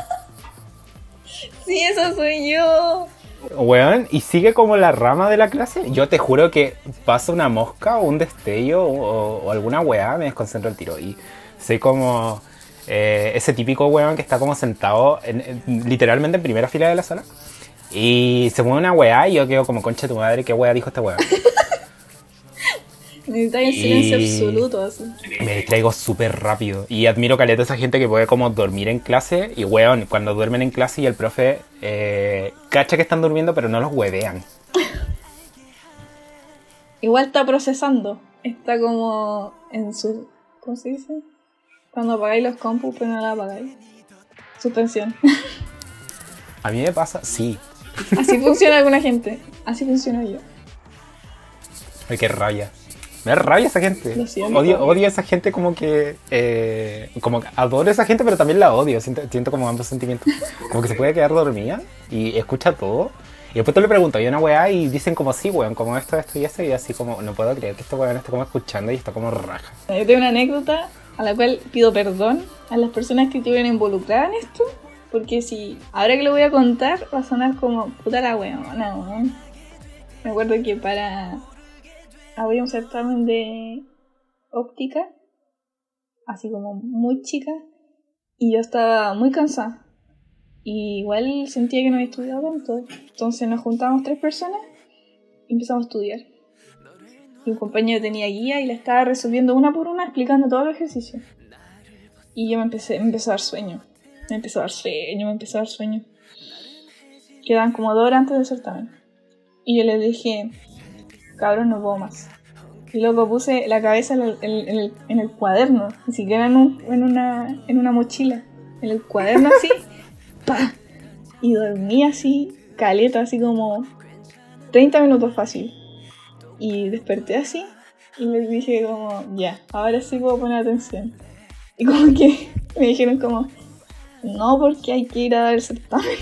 sí, esa soy yo. Weón, y sigue como la rama de la clase. Yo te juro que pasa una mosca o un destello o, alguna weá, me desconcentro el tiro. Y soy como eh, ese típico weón que está como sentado en- en- literalmente en primera fila de la sala. Y se mueve una weá y yo quedo como concha de tu madre, ¿qué weá dijo esta weá? [LAUGHS] Necesitas el silencio Y- absoluto, así. Me distraigo súper rápido. Y admiro caleta a esa gente que puede como dormir en clase. Y weón, cuando duermen en clase y el profe eh, cacha que están durmiendo, pero no los huevean. Igual está procesando. Está como en su. ¿Cómo se dice? Cuando apagáis los compus, pero no la apagáis. Suspensión. A mí me pasa, sí. Así funciona alguna gente. Así funciono yo. Ay, qué rabia. Me da rabia esa gente. Siento. Odio, odio a esa gente como que... eh, como que adoro a esa gente, pero también la odio. Siento, siento como ambos sentimientos. Como que se puede quedar dormida y escucha todo. Y después tú le preguntas, hay una weá y dicen como sí, weón, como esto, esto y esto. Y así como, no puedo creer que este weón esté como escuchando y está como raja. Yo tengo una anécdota a la cual pido perdón a las personas que estuvieron involucradas en esto. Porque si ahora que lo voy a contar va a sonar como puta la weona, weón. Me acuerdo que para. Había un certamen de óptica, así como muy chica, y yo estaba muy cansada. Y igual sentía que no había estudiado tanto. Entonces nos juntamos tres personas y empezamos a estudiar. Y un compañero tenía guía y la estaba resolviendo una por una, explicando todo el ejercicio. Y yo me empecé, me empezó a dar sueño. Me empezó a dar sueño, me empezó a dar sueño. Quedaban como dos horas antes del certamen. Y yo le dije, cabrón, no puedo más. Y luego puse la cabeza en el, en el- en el cuaderno, ni siquiera en, un- en una, en una mochila. En el cuaderno así, [LAUGHS] pa. Y dormí así, caleta, así como 30 minutos fácil. Y desperté así y les dije como, ya, ahora sí puedo poner atención. Y como que [LAUGHS] me dijeron como, no, porque hay que ir a dar el certamen. [LAUGHS]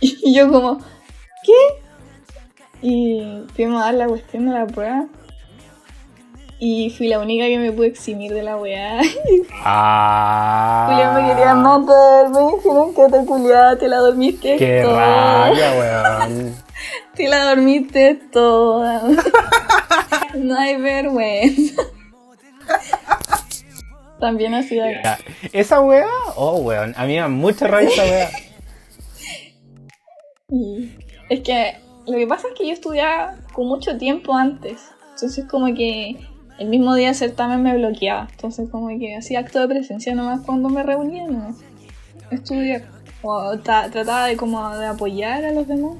Y yo como, ¿qué? Y fuimos a dar la cuestión de la prueba. Y fui la única que me pude eximir de la weá. [LAUGHS] Ah. Julián me quería matar, me dijeron que te culiada, te la dormiste Qué toda. rabia, [LAUGHS] weón. Te la dormiste toda. [LAUGHS] no hay vergüenza. También hacía. Ya, Esa wea, oh weón, a mí me da mucha rabia esa wea. Y es que lo que pasa es que yo estudiaba con mucho tiempo antes. Entonces como que el mismo día del certamen me bloqueaba. Entonces como que hacía acto de presencia nomás cuando me reunía, no. O ta- trataba de como de apoyar a los demás.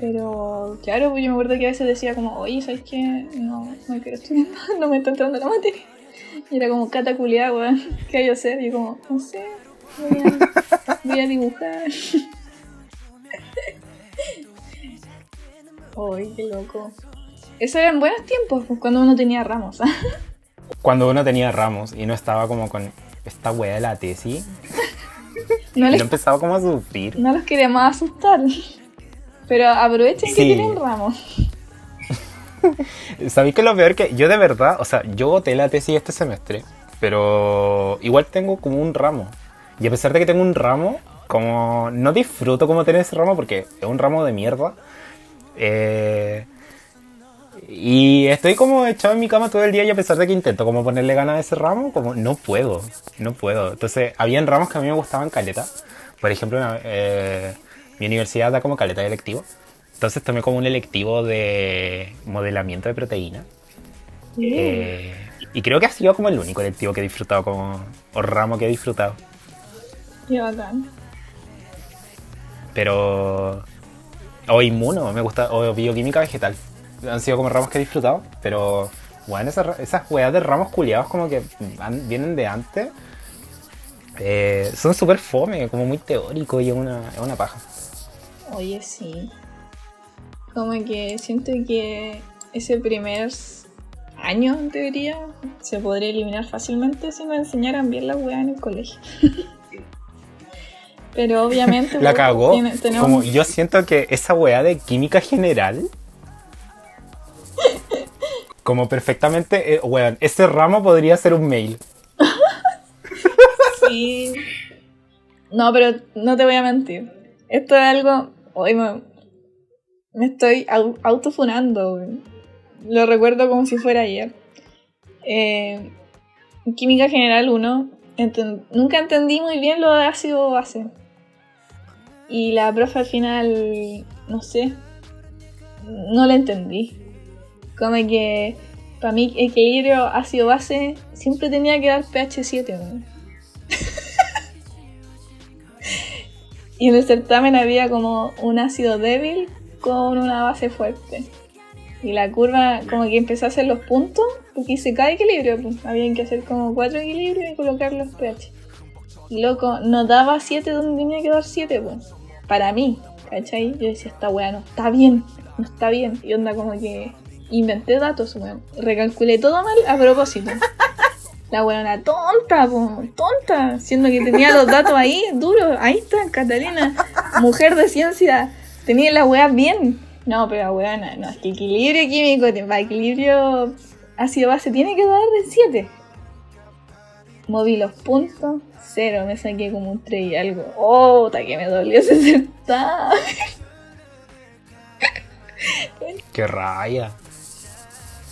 Pero claro, pues yo me acuerdo que a veces decía como, oye, ¿sabes qué? No, no quiero estudiar, no me está entrando la materia. Y era como cataculeada, weón. ¿Qué hay que hacer? Y yo como, no sé, voy a, voy a dibujar. [LAUGHS] Uy, qué loco. Eso eran buenos tiempos, pues, cuando uno tenía ramos. Cuando uno tenía ramos y no estaba como con esta wea de la tesis, No, y les, no empezaba como a sufrir. no los queremos asustar. Pero aprovechen que Sí. tienen ramos. [LAUGHS] ¿Sabéis que lo peor que yo de verdad, o sea, yo boté la tesis este semestre, pero igual tengo como un ramo. Y a pesar de que tengo un ramo, como no disfruto como tener ese ramo porque es un ramo de mierda. Eh, y estoy como echado en mi cama todo el día y a pesar de que intento como ponerle ganas a ese ramo, como no puedo, no puedo. Entonces, habían ramos que a mí me gustaban caleta. Por ejemplo, una- eh, mi universidad da como caleta de electivo. Entonces tomé como un electivo de modelamiento de proteína. Eh, y creo que ha sido como el único electivo que he disfrutado, como, o ramo que he disfrutado. Qué bacán. Pero. O inmuno, me gusta. O bioquímica vegetal. Han sido como ramos que he disfrutado. Pero. Bueno, esas, esas weas de ramos culiados como que vienen de antes. eh, son súper fome, como muy teórico y es una, una paja. Oye, sí. Como que siento que ese primer año, en teoría, se podría eliminar fácilmente si nos enseñaran bien la weá en el colegio. [LAUGHS] Pero obviamente... La cagó. tiene- tenemos- Como yo siento que esa wea de química general. Como perfectamente, eh, weón, ese ramo podría ser un mail. [LAUGHS] Sí. No, pero no te voy a mentir. Esto es algo. Hoy me, me estoy au- autofunando, güey. Lo recuerdo como si fuera ayer. Eh, Química General 1, enten- nunca entendí muy bien lo de ácido base. Y la profe al final, no sé, no la entendí. Como que para mí equilibrio ácido base siempre tenía que dar pH 7. güey. [LAUGHS] Y en el certamen había como un ácido débil con una base fuerte. Y la curva como que empezó a hacer los puntos, porque se cae equilibrio. Pues. Habían que hacer como cuatro equilibrios y colocar los pH. Y loco, no daba 7 donde tenía que dar 7, pues. Para mí, ¿cachai? Yo decía, esta weá no está bien, no está bien. Y onda como que inventé datos, weón. Recalculé todo mal a propósito. [LAUGHS] La weona tonta, po, tonta, siendo que tenía los datos ahí, duros. Ahí está, Catalina, mujer de ciencia, tenía la weá bien. No, pero weona, no, es que equilibrio químico, equilibrio ácido base tiene que dar de 7. Moví los puntos, cero, me saqué como un 3 y algo. Oh, puta que me dolió ese certamen. Qué raya.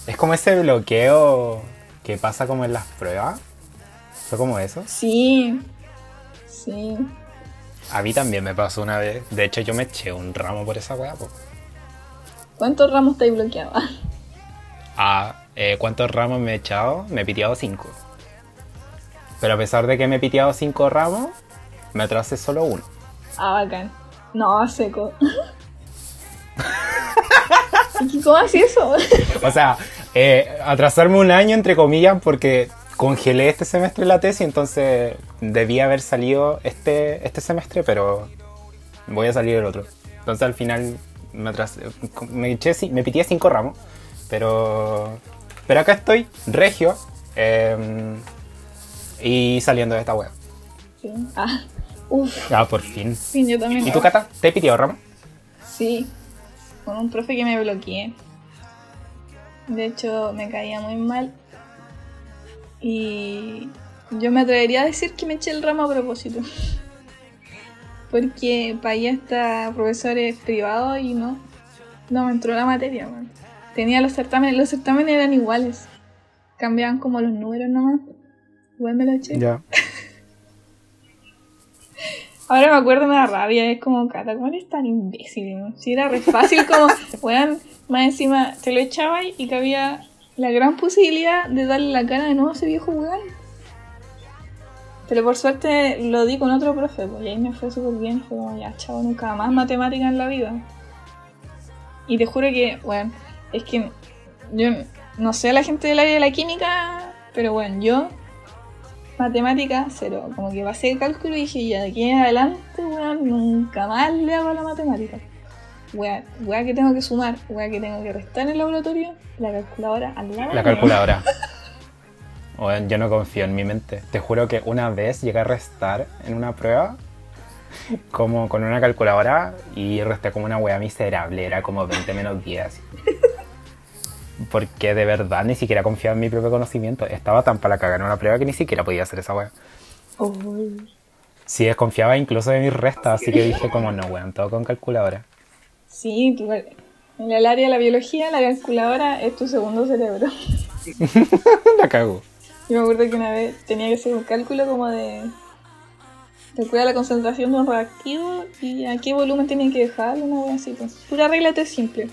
Es como ese bloqueo que pasa como en las pruebas. Fue como eso. Sí, sí. A mí también me pasó una vez. De hecho, yo me eché un ramo por esa weá. po. ¿Cuántos ramos estáis bloqueados? Ah, eh, ¿cuántos ramos me he echado? Me he piteado cinco. Pero a pesar de que me he piteado cinco ramos, me atrasé solo uno. Ah, bacán. No, seco. ¿Y [LAUGHS] ¿Cómo así eso? O sea, eh, atrasarme un año, entre comillas, porque congelé este semestre la tesis, entonces debía haber salido este, este semestre, pero voy a salir el otro. Entonces al final me atrasé, me, eché, me pitié cinco ramos, pero, pero acá estoy, regio, eh, y saliendo de esta web. Sí. Ah, uff, Ah, por fin. sí, yo también. ¿Y tú, Cata? ¿Te he pitiado ramo? Sí, con un profe que me bloqueé. De hecho, me caía muy mal. Y yo me atrevería a decir que me eché el ramo a propósito. [LAUGHS] Porque para allá está profesores privados y no, no me entró la materia. weón. Tenía los certámenes, los certámenes eran iguales. Cambiaban como los números nomás. Igual me lo eché. Ya. [LAUGHS] Ahora me acuerdo, me da rabia. Es como, Cata, ¿cómo eres tan imbécil? ¿no? Si era re fácil, como, [LAUGHS] weón, más encima te lo echaba y cabía la gran posibilidad de darle la cara de nuevo a ese viejo weón. Pero por suerte lo di con otro profe, pues y ahí me fue súper bien. Fue como, ya, chavo, nunca más matemática en la vida. Y te juro que, bueno, es que yo no sé a la gente del área de la química, pero bueno, yo matemática cero. Como que pasé el cálculo y dije, ya de aquí en adelante, weón, nunca más le hago la matemática. Weá, weá que tengo que sumar, weá que tengo que restar en el laboratorio, la calculadora al lado. La calculadora. Weón, yo no confío en mi mente. Te juro que una vez llegué a restar en una prueba como con una calculadora y resté como una wea miserable. Era como 20 menos 10. Porque de verdad ni siquiera confiaba en mi propio conocimiento. Estaba tan para cagar en una prueba que ni siquiera podía hacer esa. Uy. Sí, desconfiaba incluso de mis restas, así que dije como no, weón, todo con calculadora. Sí, tú- en el área de la biología la calculadora es tu segundo cerebro. [LAUGHS] la cago. Yo me acuerdo que una vez tenía que hacer un cálculo como de... Recuerda la concentración de un reactivo y a qué volumen tenía que dejarlo, una wea así. Pues. Pura regla simple.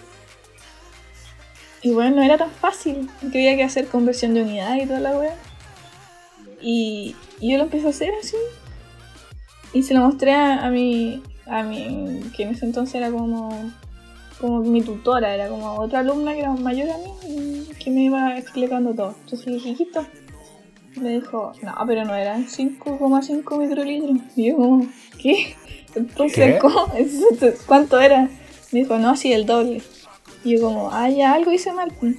Y bueno, no era tan fácil, porque había que hacer conversión de unidad y toda la wea. Y, y yo lo empecé a hacer así. Y se lo mostré a, a mi, a mi, que en ese entonces era como, como mi tutora, era como otra alumna que era mayor a mí y que me iba explicando todo. Entonces le dije, "Hijito", me dijo, no, pero no eran 5,5 microlitros. Y yo como, ¿qué? Entonces, ¿Qué? ¿cómo? Eso- [LAUGHS] ¿Cuánto era? Me dijo, no, sí, el doble. Y yo como, ah, ya, algo hice mal. pues.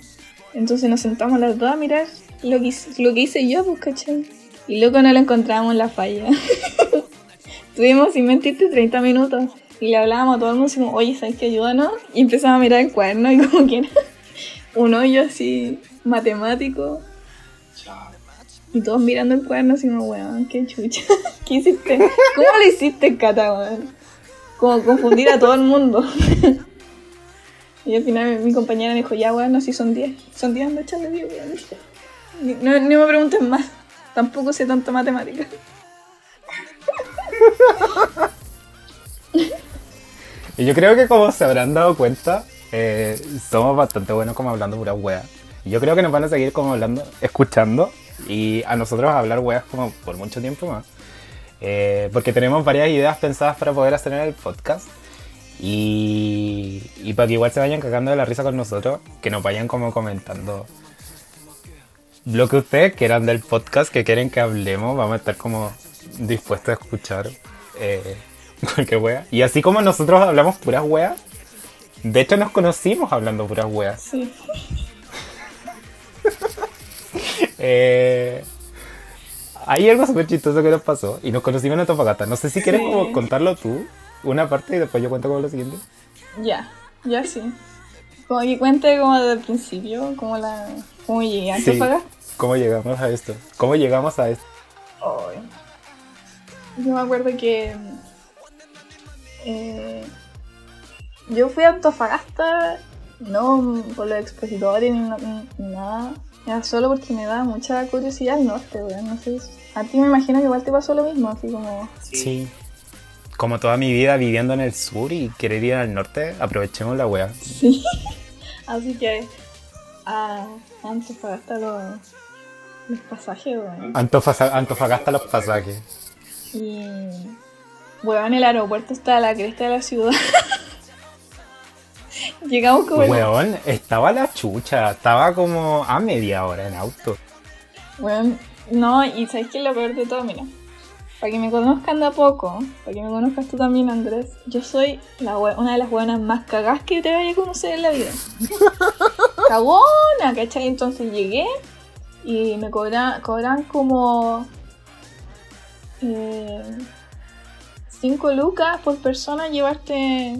Entonces nos sentamos las dos a mirar lo que, hice- yo, pues, ¿cachai? Y luego no lo encontramos en la falla. [LAUGHS] Estuvimos, sin mentirte, 30 minutos. Y le hablábamos a todo el mundo, decimos, oye, ¿sabes qué? Ayúdanos. Y empezamos a mirar el cuaderno y como que era [LAUGHS] un hoyo así, matemático. Y todos mirando el cuaderno así como, weón, qué chucha. [LAUGHS] ¿Qué hiciste? ¿Cómo lo hiciste, Cata, weón? Como confundir a todo el mundo. Y al final mi, compañera me dijo, ya, weón, no, si son 10. Son 10, anda, echarle 10, weón. Ni- No, ni me pregunten más. Tampoco sé tanta matemática. [LAUGHS] Y yo creo que como se habrán dado cuenta, eh, somos bastante buenos como hablando pura wea. Y yo creo que nos van a seguir como hablando, escuchando y a nosotros hablar weas como por mucho tiempo más. Eh, porque tenemos varias ideas pensadas para poder hacer en el podcast. Y, y para que igual se vayan cagando de la risa con nosotros, que nos vayan como comentando lo que ustedes quieran del podcast, que quieren que hablemos, vamos a estar como dispuestos a escuchar eh, [LAUGHS] cualquier wea. Y así como nosotros hablamos puras weas, de hecho nos conocimos hablando puras weas. Sí. [LAUGHS] Eh, hay algo súper chistoso que nos pasó y nos conocimos en Antofagasta. No sé si quieres Sí. como contarlo tú, una parte y después yo cuento como lo siguiente. Ya, ya sí. Como que cuente como desde el principio, como la. cómo llegué a Sí. Antofagasta. ¿Cómo llegamos a esto? ¿Cómo llegamos a esto? Ay. Yo me acuerdo que. eh, yo fui a Antofagasta, no por los expositores ni, ni nada. Era solo porque me da mucha curiosidad el norte, weón. No sé. A ti me imagino que igual te pasó lo mismo, así como. Sí. Como toda mi vida viviendo en el sur y querer ir al norte, aprovechemos la wea. Sí. [LAUGHS] Así que. A Antofagasta los, los pasajes, weón. Antofasa- Antofagasta los pasajes. Y. Weón, el aeropuerto está a la cresta de la ciudad. [LAUGHS] Llegamos como. Weón, estaba la chucha, estaba como a media hora en auto. Weón, no, y ¿sabes qué es lo peor de todo? Mira, para que me conozcan de a poco, para que me conozcas tú también, Andrés, yo soy la una de las buenas más cagadas que te vaya a conocer en la vida. [LAUGHS] Cagona, ¿cachai? Entonces llegué y me cobran, cobran como 5 lucas por persona llevarte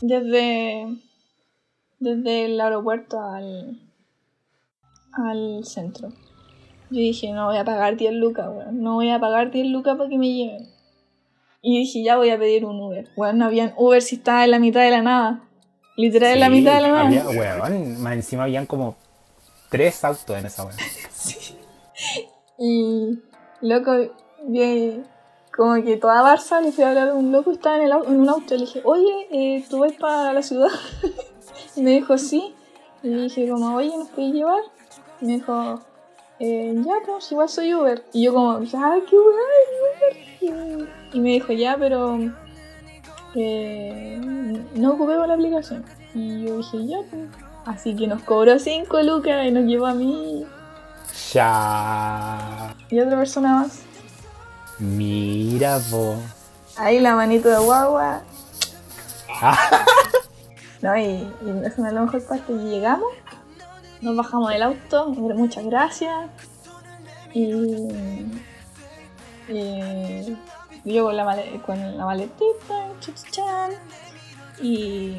desde, desde el aeropuerto al, al centro. Yo dije, no voy a pagar 10 lucas, weón. No voy a pagar 10 lucas para que me lleven. Y dije, ya voy a pedir un Uber. Weón, no habían Uber si estaba en la mitad de la nada. Literal en la Sí, mitad de la nada. había- weón, más encima habían como tres autos en esa wea. [LAUGHS] Y, Loco, vi como que toda Barça le fui a hablar a un loco, estaba en, el, en un auto. Le dije, oye, eh, ¿tú vas para la ciudad? [LAUGHS] y me dijo, sí. Y le dije, como, oye, ¿nos puedes llevar? Y me dijo, eh, ya, pues, igual soy Uber. Y yo, como, ya, qué Uber. Y, me dijo, ya, pero eh, no ocupemos la aplicación. Y yo dije, ya, pues. Así que nos cobró 5 lucas y nos llevó a mí Ya. y otra persona más. Mira, po. Ahí la manito de guagua. Ah. [LAUGHS] No, y, y esa no es la mejor parte. Y llegamos, nos bajamos del auto, muchas gracias. Y, yo con la, con la maletita, chuchuchan. Y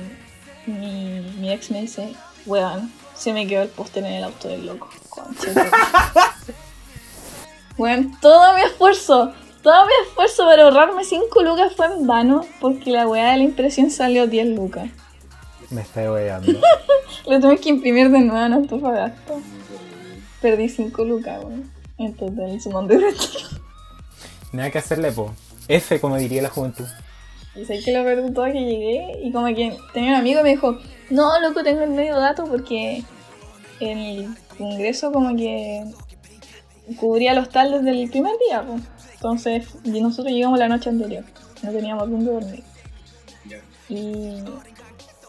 mi, mi ex me dice, weón, se me quedó el póster en el auto del loco. Concha de tu madre". Weón, todo mi esfuerzo, todo mi esfuerzo para ahorrarme 5 lucas fue en vano porque la weá de la impresión salió 10 lucas. Me está weando. [LAUGHS] Lo tuve que imprimir de nuevo en Antofagasta. Perdí 5 lucas, weón. En total, en su nombre Nada que hacerle, po. F, como diría la juventud. Y sé que lo peor de todo que llegué y como que tenía un amigo y me dijo, no, loco, tengo el medio dato porque en el congreso como que cubría el hostal desde el primer día, pues. Entonces, y nosotros llegamos la noche anterior, no teníamos dónde dormir. Y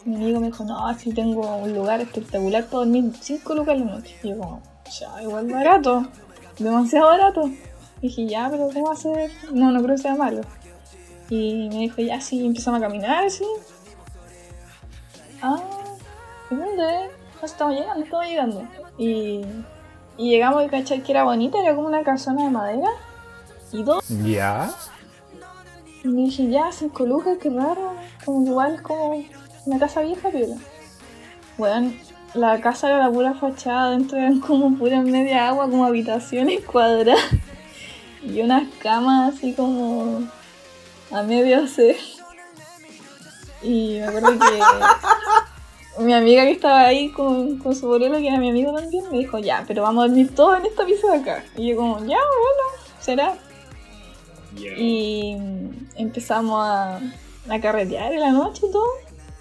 mi amigo me dijo, no, si tengo un lugar espectacular para dormir 5 lucas la noche. Y yo como, ya, igual barato, demasiado barato. Y dije, ya, pero ¿cómo va a ser? No, no creo que sea malo. Y me dijo, ya, sí, empezamos a caminar, así. Ah, ¿y ¿dónde? No, estamos llegando, estamos llegando. Y, y llegamos y cachai que era bonita, era como una casona de madera. Y dos. Ya. Y me dije, ya, cinco lucas, qué raro. Como igual es como una casa vieja, pero. Bueno, la casa era la pura fachada, dentro eran como pura media agua, como habitaciones [LAUGHS] cuadradas. Y unas camas así como a medio hacer. Y me acuerdo que [LAUGHS] mi amiga que estaba ahí con, con su bolero, que era mi amigo también, me dijo, ya, pero vamos a dormir todos en esta pieza de acá. Y yo como, ya, bueno, será. Y empezamos a, a carretear en la noche y todo,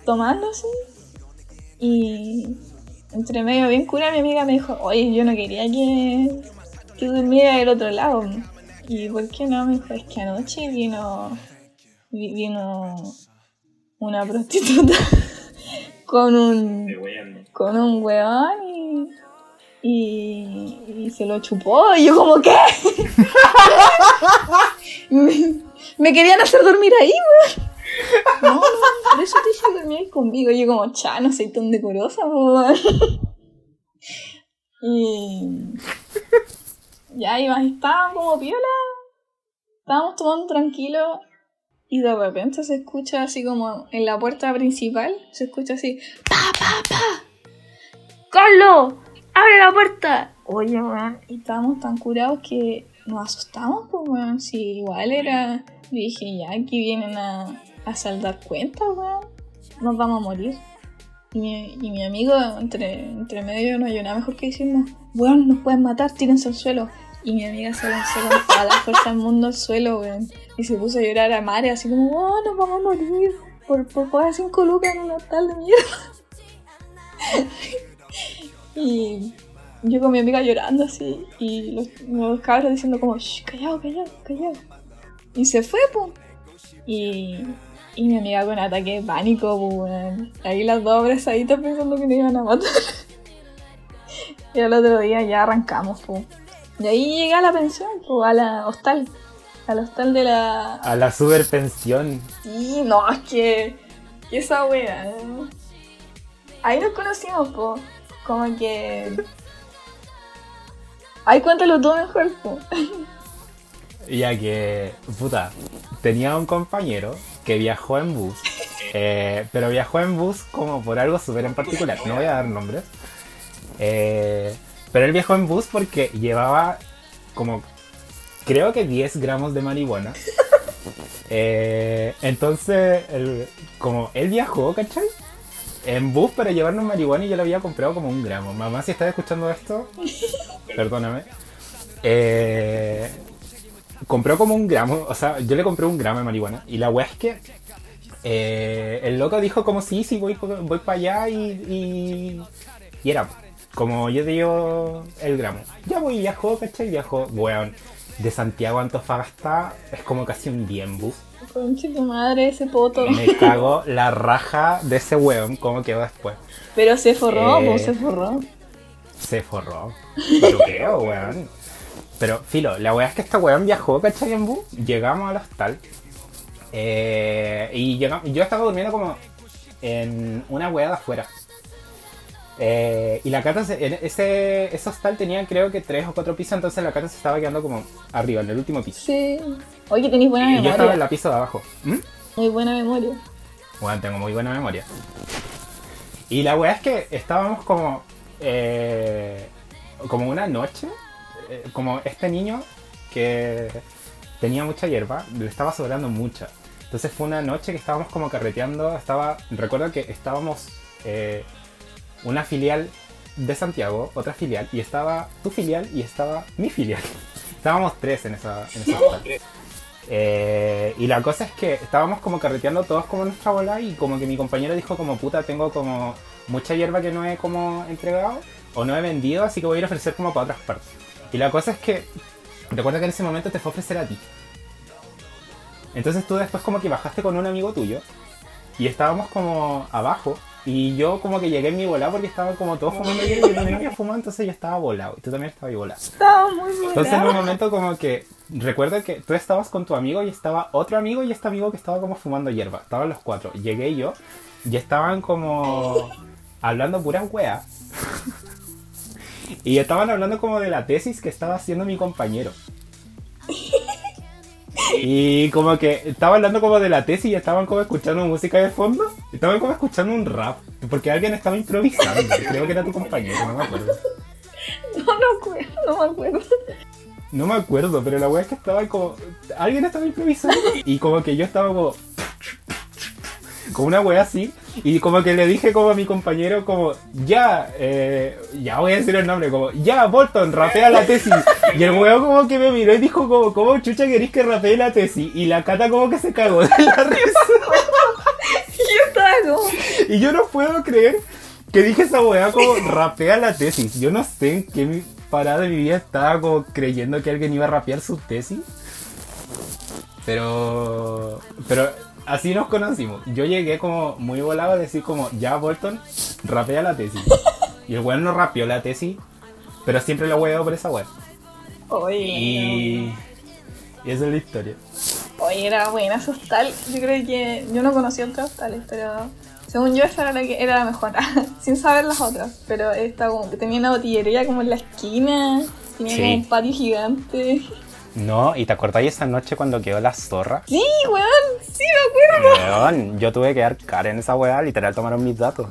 tomando así. Y entre medio bien cura mi amiga me dijo, oye, yo no quería que, que durmiera del otro lado. ¿Y por qué no? Me dijo, es que anoche vino, vi- vino una prostituta [LAUGHS] con un, con un weón y, y, y se lo chupó. Y yo como, ¿qué? [LAUGHS] me, me querían hacer dormir ahí, weón. No, por eso te dije dormir conmigo. Y yo como, cha, no soy tan decorosa, weón. Y ya iba, estaban como piola. Estábamos tomando tranquilo. Y de repente se escucha así como en la puerta principal, se escucha así, ¡pa, pa, pa! ¡Carlos! ¡Abre la puerta! Oye, weón, y estábamos tan curados que nos asustamos, pues, weón. Si igual era. Dije, ya, aquí vienen a, a saldar cuentas, weón. Nos vamos a morir. Y mi, y mi amigo, entre, entre medio, no hay nada mejor que decirnos, weón, nos pueden matar, tírense al suelo. Y mi amiga se lanzó con toda la fuerza del mundo al suelo, weón. Y se puso a llorar a madre, así como, oh, nos vamos a morir por, por pagar 5 lucas en un hotel de mierda. [LAUGHS] y yo con mi amiga llorando así, y los, los cabros diciendo como, shh, callado, callado, callado. Y se fue, pues. Y, y mi amiga con ataque de pánico, pues, weón. Ahí las dos abrazaditas pensando que nos iban a matar. [LAUGHS] y al otro día ya arrancamos, pues. Y ahí llegué a la pensión, pues, a la hostal. Al hostal de la, A la superpensión. Sí, no, es que, que esa wea. Ahí nos conocimos, po. Como que. Ay, cuéntalo tú mejor, po. Ya que, puta, tenía un compañero que viajó en bus, eh, pero viajó en bus como por algo súper en particular, no voy a dar nombres. Eh, pero él viajó en bus porque llevaba como, creo que 10 gramos de marihuana. Eh, entonces, como él viajó, ¿cachai? En bus para llevarnos marihuana y yo lo había comprado como un gramo. Mamá, si estás escuchando esto, perdóname. Eh, compró como un gramo, o sea, yo le compré un gramo de marihuana. Y la weá es que eh, el loco dijo como sí, sí, voy, voy para allá y, y, y era como yo digo el gramo. Ya voy, viajó, ¿cachai? Viajó, weón, de Santiago a Antofagasta es como casi un día en bus. Conche tu madre, ese poto. Me cago la raja de ese weón, cómo quedó después. Pero se forró, Eh, se forró. Se forró. Pero qué, weón. Pero, filo, la weá es que esta weón viajó, ¿cachai? En bus. Llegamos al hostal. Eh, y llegamos, yo estaba durmiendo como en una weá de afuera. Eh, y la cata, se- en ese, ese hostal tenía creo que tres o cuatro pisos, entonces la cata se estaba quedando como arriba, en el último piso. Sí. Oye, tenéis buena Y yo estaba en memoria. la piso de abajo. ¿Mm? Muy buena memoria. Bueno, tengo muy buena memoria. Y la weá es que estábamos como. eh, como una noche. Eh, como este niño que tenía mucha hierba, le estaba sobrando mucha. Entonces fue una noche que estábamos como carreteando. Estaba. Recuerdo que estábamos. eh, una filial de Santiago, otra filial, y estaba tu filial y estaba mi filial. [LAUGHS] Estábamos tres en esa, en esa. [LAUGHS] Eh, y la cosa es que estábamos como carreteando todos como nuestra bola y como que mi compañero dijo como puta tengo como mucha hierba que no he como entregado o no he vendido así que voy a ir a ofrecer como para otras partes. Y la cosa es que recuerda que en ese momento te fue a ofrecer a ti. Entonces tú después como que bajaste con un amigo tuyo y estábamos como abajo y yo como que llegué en mi bola porque estaban como todos fumando hierba y yo también había fumado entonces yo estaba volado y tú también estabas volado. Estaba muy buena. Entonces en un momento como que recuerdo que tú estabas con tu amigo y estaba otro amigo y este amigo que estaba como fumando hierba. Estaban los cuatro. Llegué yo y estaban como hablando puras weas. Y estaban hablando como de la tesis que estaba haciendo mi compañero. [LAUGHS] Y como que estaba hablando como de la tesis y estaban como escuchando música de fondo. Estaban como escuchando un rap. Porque alguien estaba improvisando. Creo que era tu compañero, no me acuerdo. No, no, acuerdo, no me acuerdo. No me acuerdo, pero la wea es que estaba como. Alguien estaba improvisando. Y como que yo estaba como. Como una wea así. Y como que le dije como a mi compañero, como, ya, eh, ya voy a decir el nombre, como, ya, Bolton, rapea la tesis. Y el weón como que me miró y dijo como, ¿cómo chucha querés que rapee la tesis? Y la cata como que se cagó de la risa. [LAUGHS] Yo. Y yo no puedo creer que dije esa weá como rapea la tesis. Yo no sé en qué parada de mi vida estaba como creyendo que alguien iba a rapear su tesis. Pero. Pero así nos conocimos. Yo llegué como muy volado a decir como, ya Bolton, rapea la tesis. Y el weón no rapeó la tesis, pero siempre lo huevo por esa weá. Oye, Y. Y esa es la historia. oye, era buena ese hostal. Yo creo que. Yo no conocía otros hostales, pero. Según yo, esa era la que era la mejor. [LAUGHS] Sin saber las otras. Pero esta como que tenía una botillería como en la esquina. Tenía Sí. como un patio gigante. No, ¿y te acordáis esa noche cuando quedó la zorra? Sí, weón, sí me acuerdo. Weón, yo tuve que dar cara en esa weá, literal tomaron mis datos.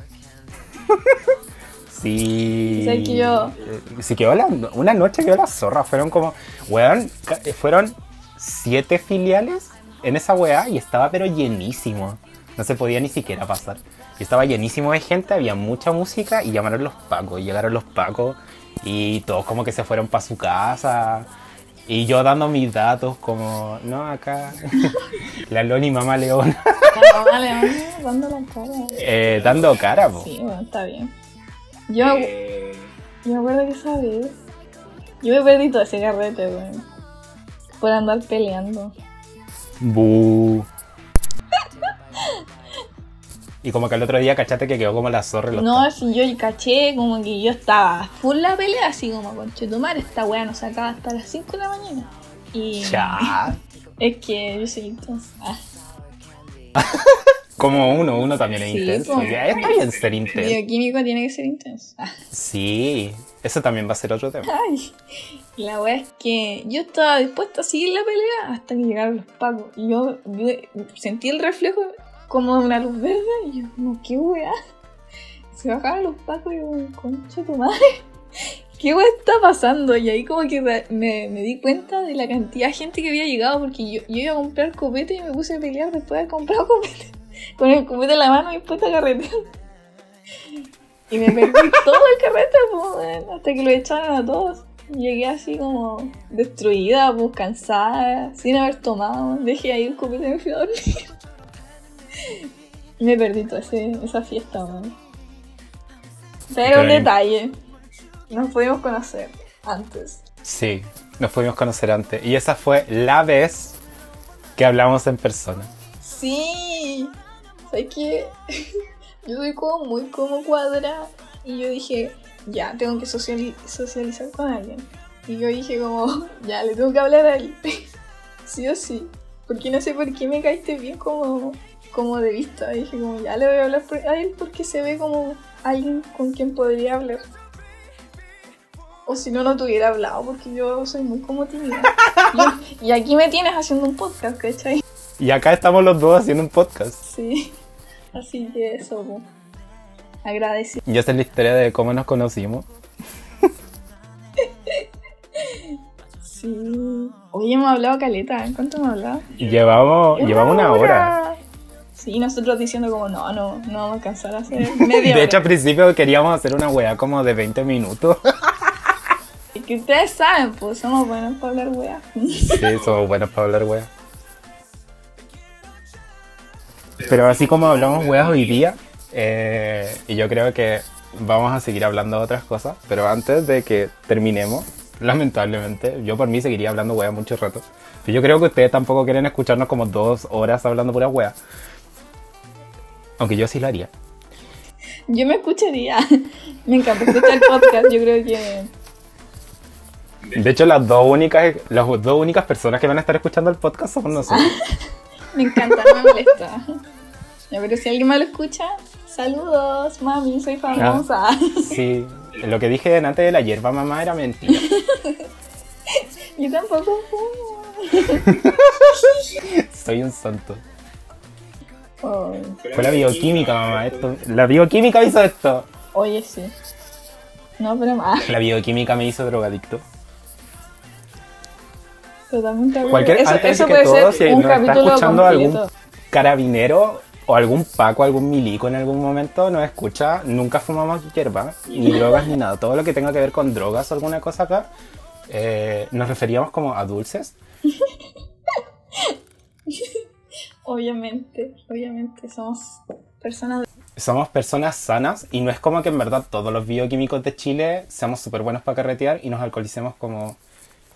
Sí. ¿Sabes que yo- Eh, Sí, quedó la, una noche quedó la zorra. Fueron como. Weón, eh, fueron siete filiales en esa weá y estaba pero llenísimo. No se podía ni siquiera pasar. Y estaba llenísimo de gente, había mucha música y llamaron los pacos. Llegaron los pacos y todos como que se fueron para su casa. Y yo dando mis datos como, no, acá. [LAUGHS] la Loli Mamá León. La mamá le anda dando la cara. Eh, dando cara, po. Sí, bueno, está bien. Yo, yo me acuerdo que esa vez. Yo me perdí todo ese carrete, weón. Por andar peleando. Bu. [LAUGHS] Y como que el otro día cachate que quedó como la zorra los No, si yo caché como que yo estaba full la pelea, así como con Chetumar, esta weá nos sacaba hasta las 5 de la mañana. Y Ya. [LAUGHS] es que yo soy intensa. Ah, [LAUGHS] Como uno, uno también es Sí, intenso. po. Ya, Está bien ser intenso. bioquímico tiene que ser intenso. Ah. Sí, eso también va a ser otro tema. Ay, la weá es que yo estaba dispuesta a seguir la pelea hasta que llegaron los pacos. Y yo, yo sentí el reflejo como una luz verde y yo, como, ¿qué weá? Se bajaron los pacos y yo, concha tu madre. [LAUGHS] ¿Qué weá está pasando? Y ahí como que me, me di cuenta de la cantidad de gente que había llegado porque yo, yo iba a comprar copete y me puse a pelear después de haber comprado [LAUGHS] copete. Con el copete en la mano y después a carretear. Y me perdí [LAUGHS] todo el carrete, hasta que lo echaron a todos. llegué así como destruida, pues cansada, sin haber tomado. Dejé ahí un copete y me fui a dormir. Me perdí toda esa fiesta, weón. Pero un detalle. Nos pudimos conocer antes. Sí, nos pudimos conocer antes. Y esa fue la vez que hablamos en persona. Sí. ¿Sabes qué? [LAUGHS] yo soy como muy como cuadra y yo dije, ya, tengo que sociali- socializar con alguien. Y yo dije como, [LAUGHS] ya, le tengo que hablar a él. [LAUGHS] sí o sí. Porque no sé por qué me caíste bien como, como de vista. Y dije como, ya le voy a hablar a él porque se ve como alguien con quien podría hablar. O si no, no te hubiera hablado porque yo soy muy como tímida. Yo- [LAUGHS] y aquí me tienes haciendo un podcast, ¿cachai? Y acá estamos los dos haciendo un podcast. Sí, así que eso, agradecido. Y esa es la historia de cómo nos conocimos. [LAUGHS] Sí. Oye, hemos hablado caleta, ¿en cuánto hemos hablado? Llevamos, llevamos una hora. Sí, nosotros diciendo como, no, no, no vamos a alcanzar a hacer [LAUGHS] media De hecho, al principio queríamos hacer una weá como de 20 minutos. [LAUGHS] Es que ustedes saben, pues somos buenos para hablar weá. Sí, somos buenos para hablar weá. Pero así como hablamos weas hoy día, eh, y yo creo que vamos a seguir hablando de otras cosas, pero antes de que terminemos, lamentablemente, yo por mí seguiría hablando weas mucho rato. Pero yo creo que ustedes tampoco quieren escucharnos como dos horas hablando pura wea. Aunque yo sí lo haría. Yo me escucharía. [LAUGHS] Me encanta escuchar podcast, yo creo que... De hecho, las dos únicas, las dos únicas personas que van a estar escuchando el podcast son nosotros. [LAUGHS] Me encanta, no me molesta. Pero si alguien me lo escucha, saludos, mami, soy famosa. [LAUGHS] Sí, lo que dije antes de la hierba mamá era mentira. Yo tampoco fumo. Soy un santo. Fue la bioquímica, mamá. Esto, la bioquímica hizo esto. Oye, sí. No, pero más. [LAUGHS] La bioquímica me hizo drogadicto. Totalmente. Cualquier, eso, antes eso que puede todo, ser si nos está escuchando completo. algún carabinero o algún paco, algún milico en algún momento, nos escucha, nunca fumamos hierba, ni [LAUGHS] drogas, ni nada. Todo lo que tenga que ver con drogas o alguna cosa acá, eh, nos referíamos como a dulces. [LAUGHS] Obviamente, obviamente, somos personas. Somos personas sanas y no es como que en verdad todos los bioquímicos de Chile seamos súper buenos para carretear y nos alcoholicemos como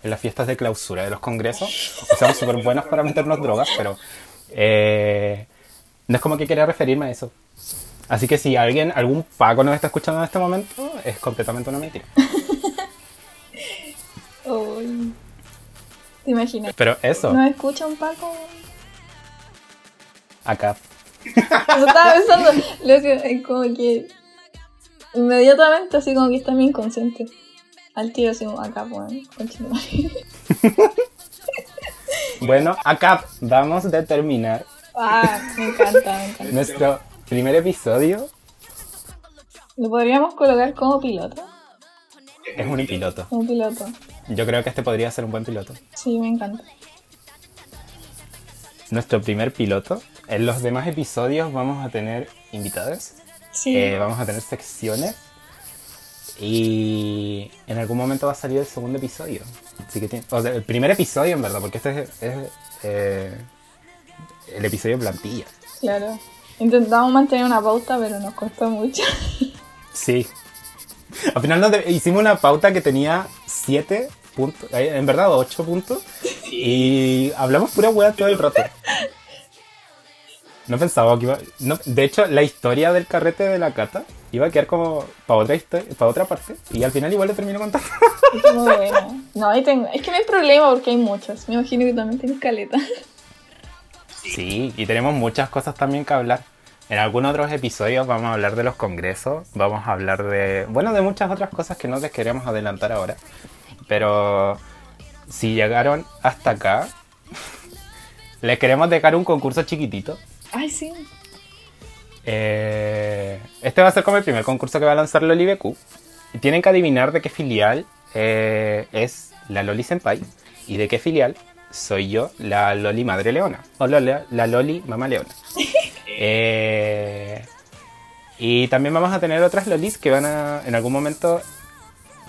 en las fiestas de clausura de los congresos. O seamos súper buenos para meternos drogas, pero eh, no es como que quería referirme a eso. Así que si alguien, algún Paco nos está escuchando en este momento, es completamente una mentira. [LAUGHS] Ay. ¿Te imaginas? Pero eso, ¿Nos escucha un Paco? Acá. [LAUGHS] Estaba pensando, lo que, es como que inmediatamente así como que está mi inconsciente. Al tiro así como acá, bueno. [LAUGHS] Bueno, acá vamos a terminar Ah, me encanta, me encanta. nuestro primer episodio. Lo podríamos colocar como piloto. Es un piloto. Como piloto. Yo creo que este podría ser un buen piloto. Sí, me encanta. nuestro primer piloto. En los demás episodios vamos a tener invitados, Sí. eh, vamos a tener secciones y en algún momento va a salir el segundo episodio. Así que tiene- o sea, el primer episodio en verdad, porque este es, es, eh, el episodio plantilla. Claro. Intentamos mantener una pauta, pero nos costó mucho. Sí. Al final nos de- hicimos una pauta que tenía 7 puntos, eh, en verdad 8 puntos, y hablamos pura hueá todo el rato. No pensaba que iba. no- de hecho, la historia del carrete de la cata iba a quedar como para otra, histo- pa' otra parte, y al final igual le termino contando. Es muy bueno. No, ahí tengo. Es que no hay problema porque hay muchos. Me imagino que también tienes caleta. Sí, y tenemos muchas cosas también que hablar. En algunos otros episodios vamos a hablar de los congresos, vamos a hablar de, bueno, de muchas otras cosas que no les queremos adelantar ahora. Pero si llegaron hasta acá, [LAUGHS] les queremos dejar un concurso chiquitito. Ay, sí. Eh, este va a ser como el primer concurso que va a lanzar Loli BQ. Y tienen que adivinar de qué filial eh, es la Loli Senpai y de qué filial soy yo, la Loli Madre Leona. O la, la- la Loli Mamá Leona. [LAUGHS] Eh, y también vamos a tener otras Lolis que van a, en algún momento,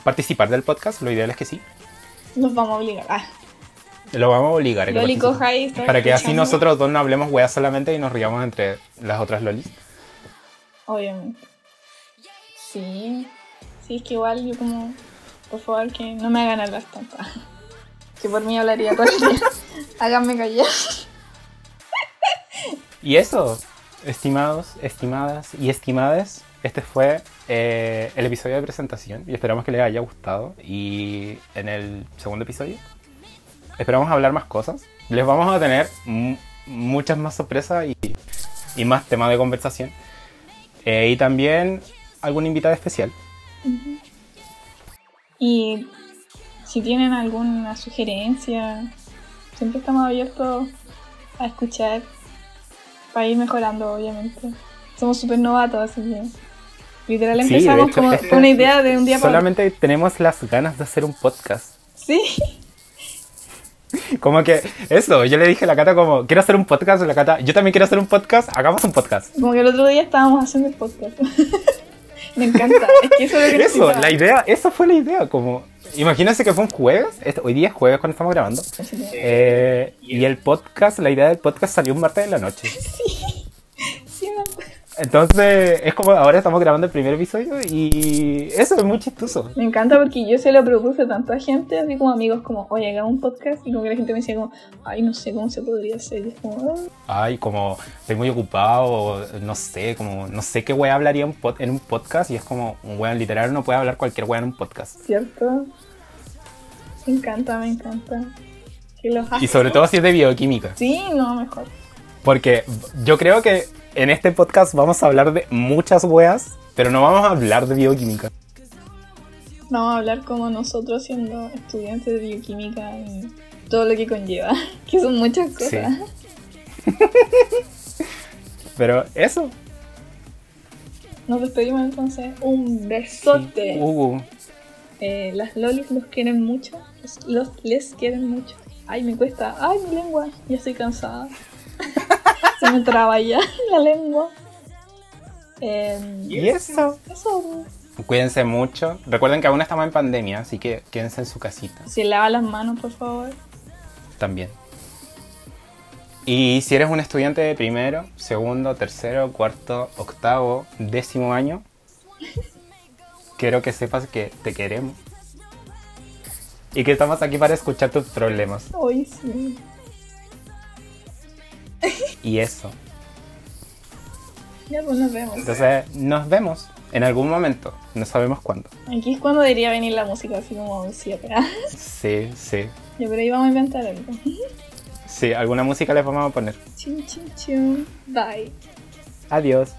participar del podcast, lo ideal es que sí. Nos vamos a obligar. Ah, Lo vamos a obligar que Loli. Coja está Para que así nosotros dos no hablemos weas solamente y nos riamos entre las otras lolis. Obviamente. Sí. Sí, es que igual yo como... Por favor, que no me hagan hablar tanto. [LAUGHS] Que por mí hablaría día. [LAUGHS] Háganme callar. Y eso, estimados, estimadas y estimadas, este fue eh, el episodio de presentación y esperamos que les haya gustado. Y en el segundo episodio esperamos hablar más cosas. Les vamos a tener mu- muchas más sorpresas y, y más temas de conversación. Eh, y también algún invitado especial. Y si tienen alguna sugerencia, siempre estamos abiertos a escuchar para ir mejorando, obviamente. Somos súper novatos, así que literal Sí, empezamos hecho, como este- con una idea de un día para otro. Solamente tenemos las ganas de hacer un podcast. Sí, [LAUGHS] Como que eso, yo le dije a la Cata como, quiero hacer un podcast, la Cata, yo también quiero hacer un podcast, hagamos un podcast. como que el otro día estábamos haciendo el podcast. [LAUGHS] Me encanta, es que eso es lo que Eso, necesitaba. la idea, esa fue la idea, como, imagínense que fue un jueves, este- hoy día es jueves cuando estamos grabando, eh, y el podcast, la idea del podcast salió un martes de la noche. [LAUGHS] Sí. Entonces, es como ahora estamos grabando el primer episodio y eso es muy chistoso. Me encanta porque yo se lo propuse tanto a gente, así como amigos, como, oye, hagamos un podcast, y como que la gente me decía como, ay, no sé cómo se podría hacer, y es como, "Ah". Ay, como estoy muy ocupado, no sé, como no sé qué wea hablaría un en un podcast y es como un weón literal no puede hablar cualquier wea en un podcast. ¿cierto? Me encanta, me encanta. Que los Y sobre todo si es de bioquímica. Sí, no, mejor. Porque yo creo que en este podcast vamos a hablar de muchas weas, pero no vamos a hablar de bioquímica. Vamos a hablar como nosotros siendo estudiantes de bioquímica y todo lo que conlleva, [LAUGHS] que son muchas cosas. [LAUGHS] Pero eso. Nos despedimos entonces. Un besote. Uh, Eh, las lolis los quieren mucho. Los, los les quieren mucho. Ay, me cuesta. Ay, mi lengua. Ya estoy cansada. [LAUGHS] Se me traba ya [LAUGHS] la lengua. Eh, y eso. eso. Cuídense mucho. Recuerden que aún estamos en pandemia, así que quédense en su casita Se lava las manos, por favor. también. Y si eres un estudiante de primero, segundo, tercero, cuarto, octavo, décimo año, [LAUGHS] quiero que sepas que te queremos. Y que estamos aquí para escuchar tus problemas. Hoy sí. Y eso. Ya pues nos vemos. Entonces, nos vemos en algún momento. No sabemos cuándo. Aquí es cuando debería venir la música, así como un cierre. Sí, sí. Ya, pero ahí vamos a inventar algo. Sí, alguna música les vamos a poner. Chin, chin, chin. Bye. Adiós.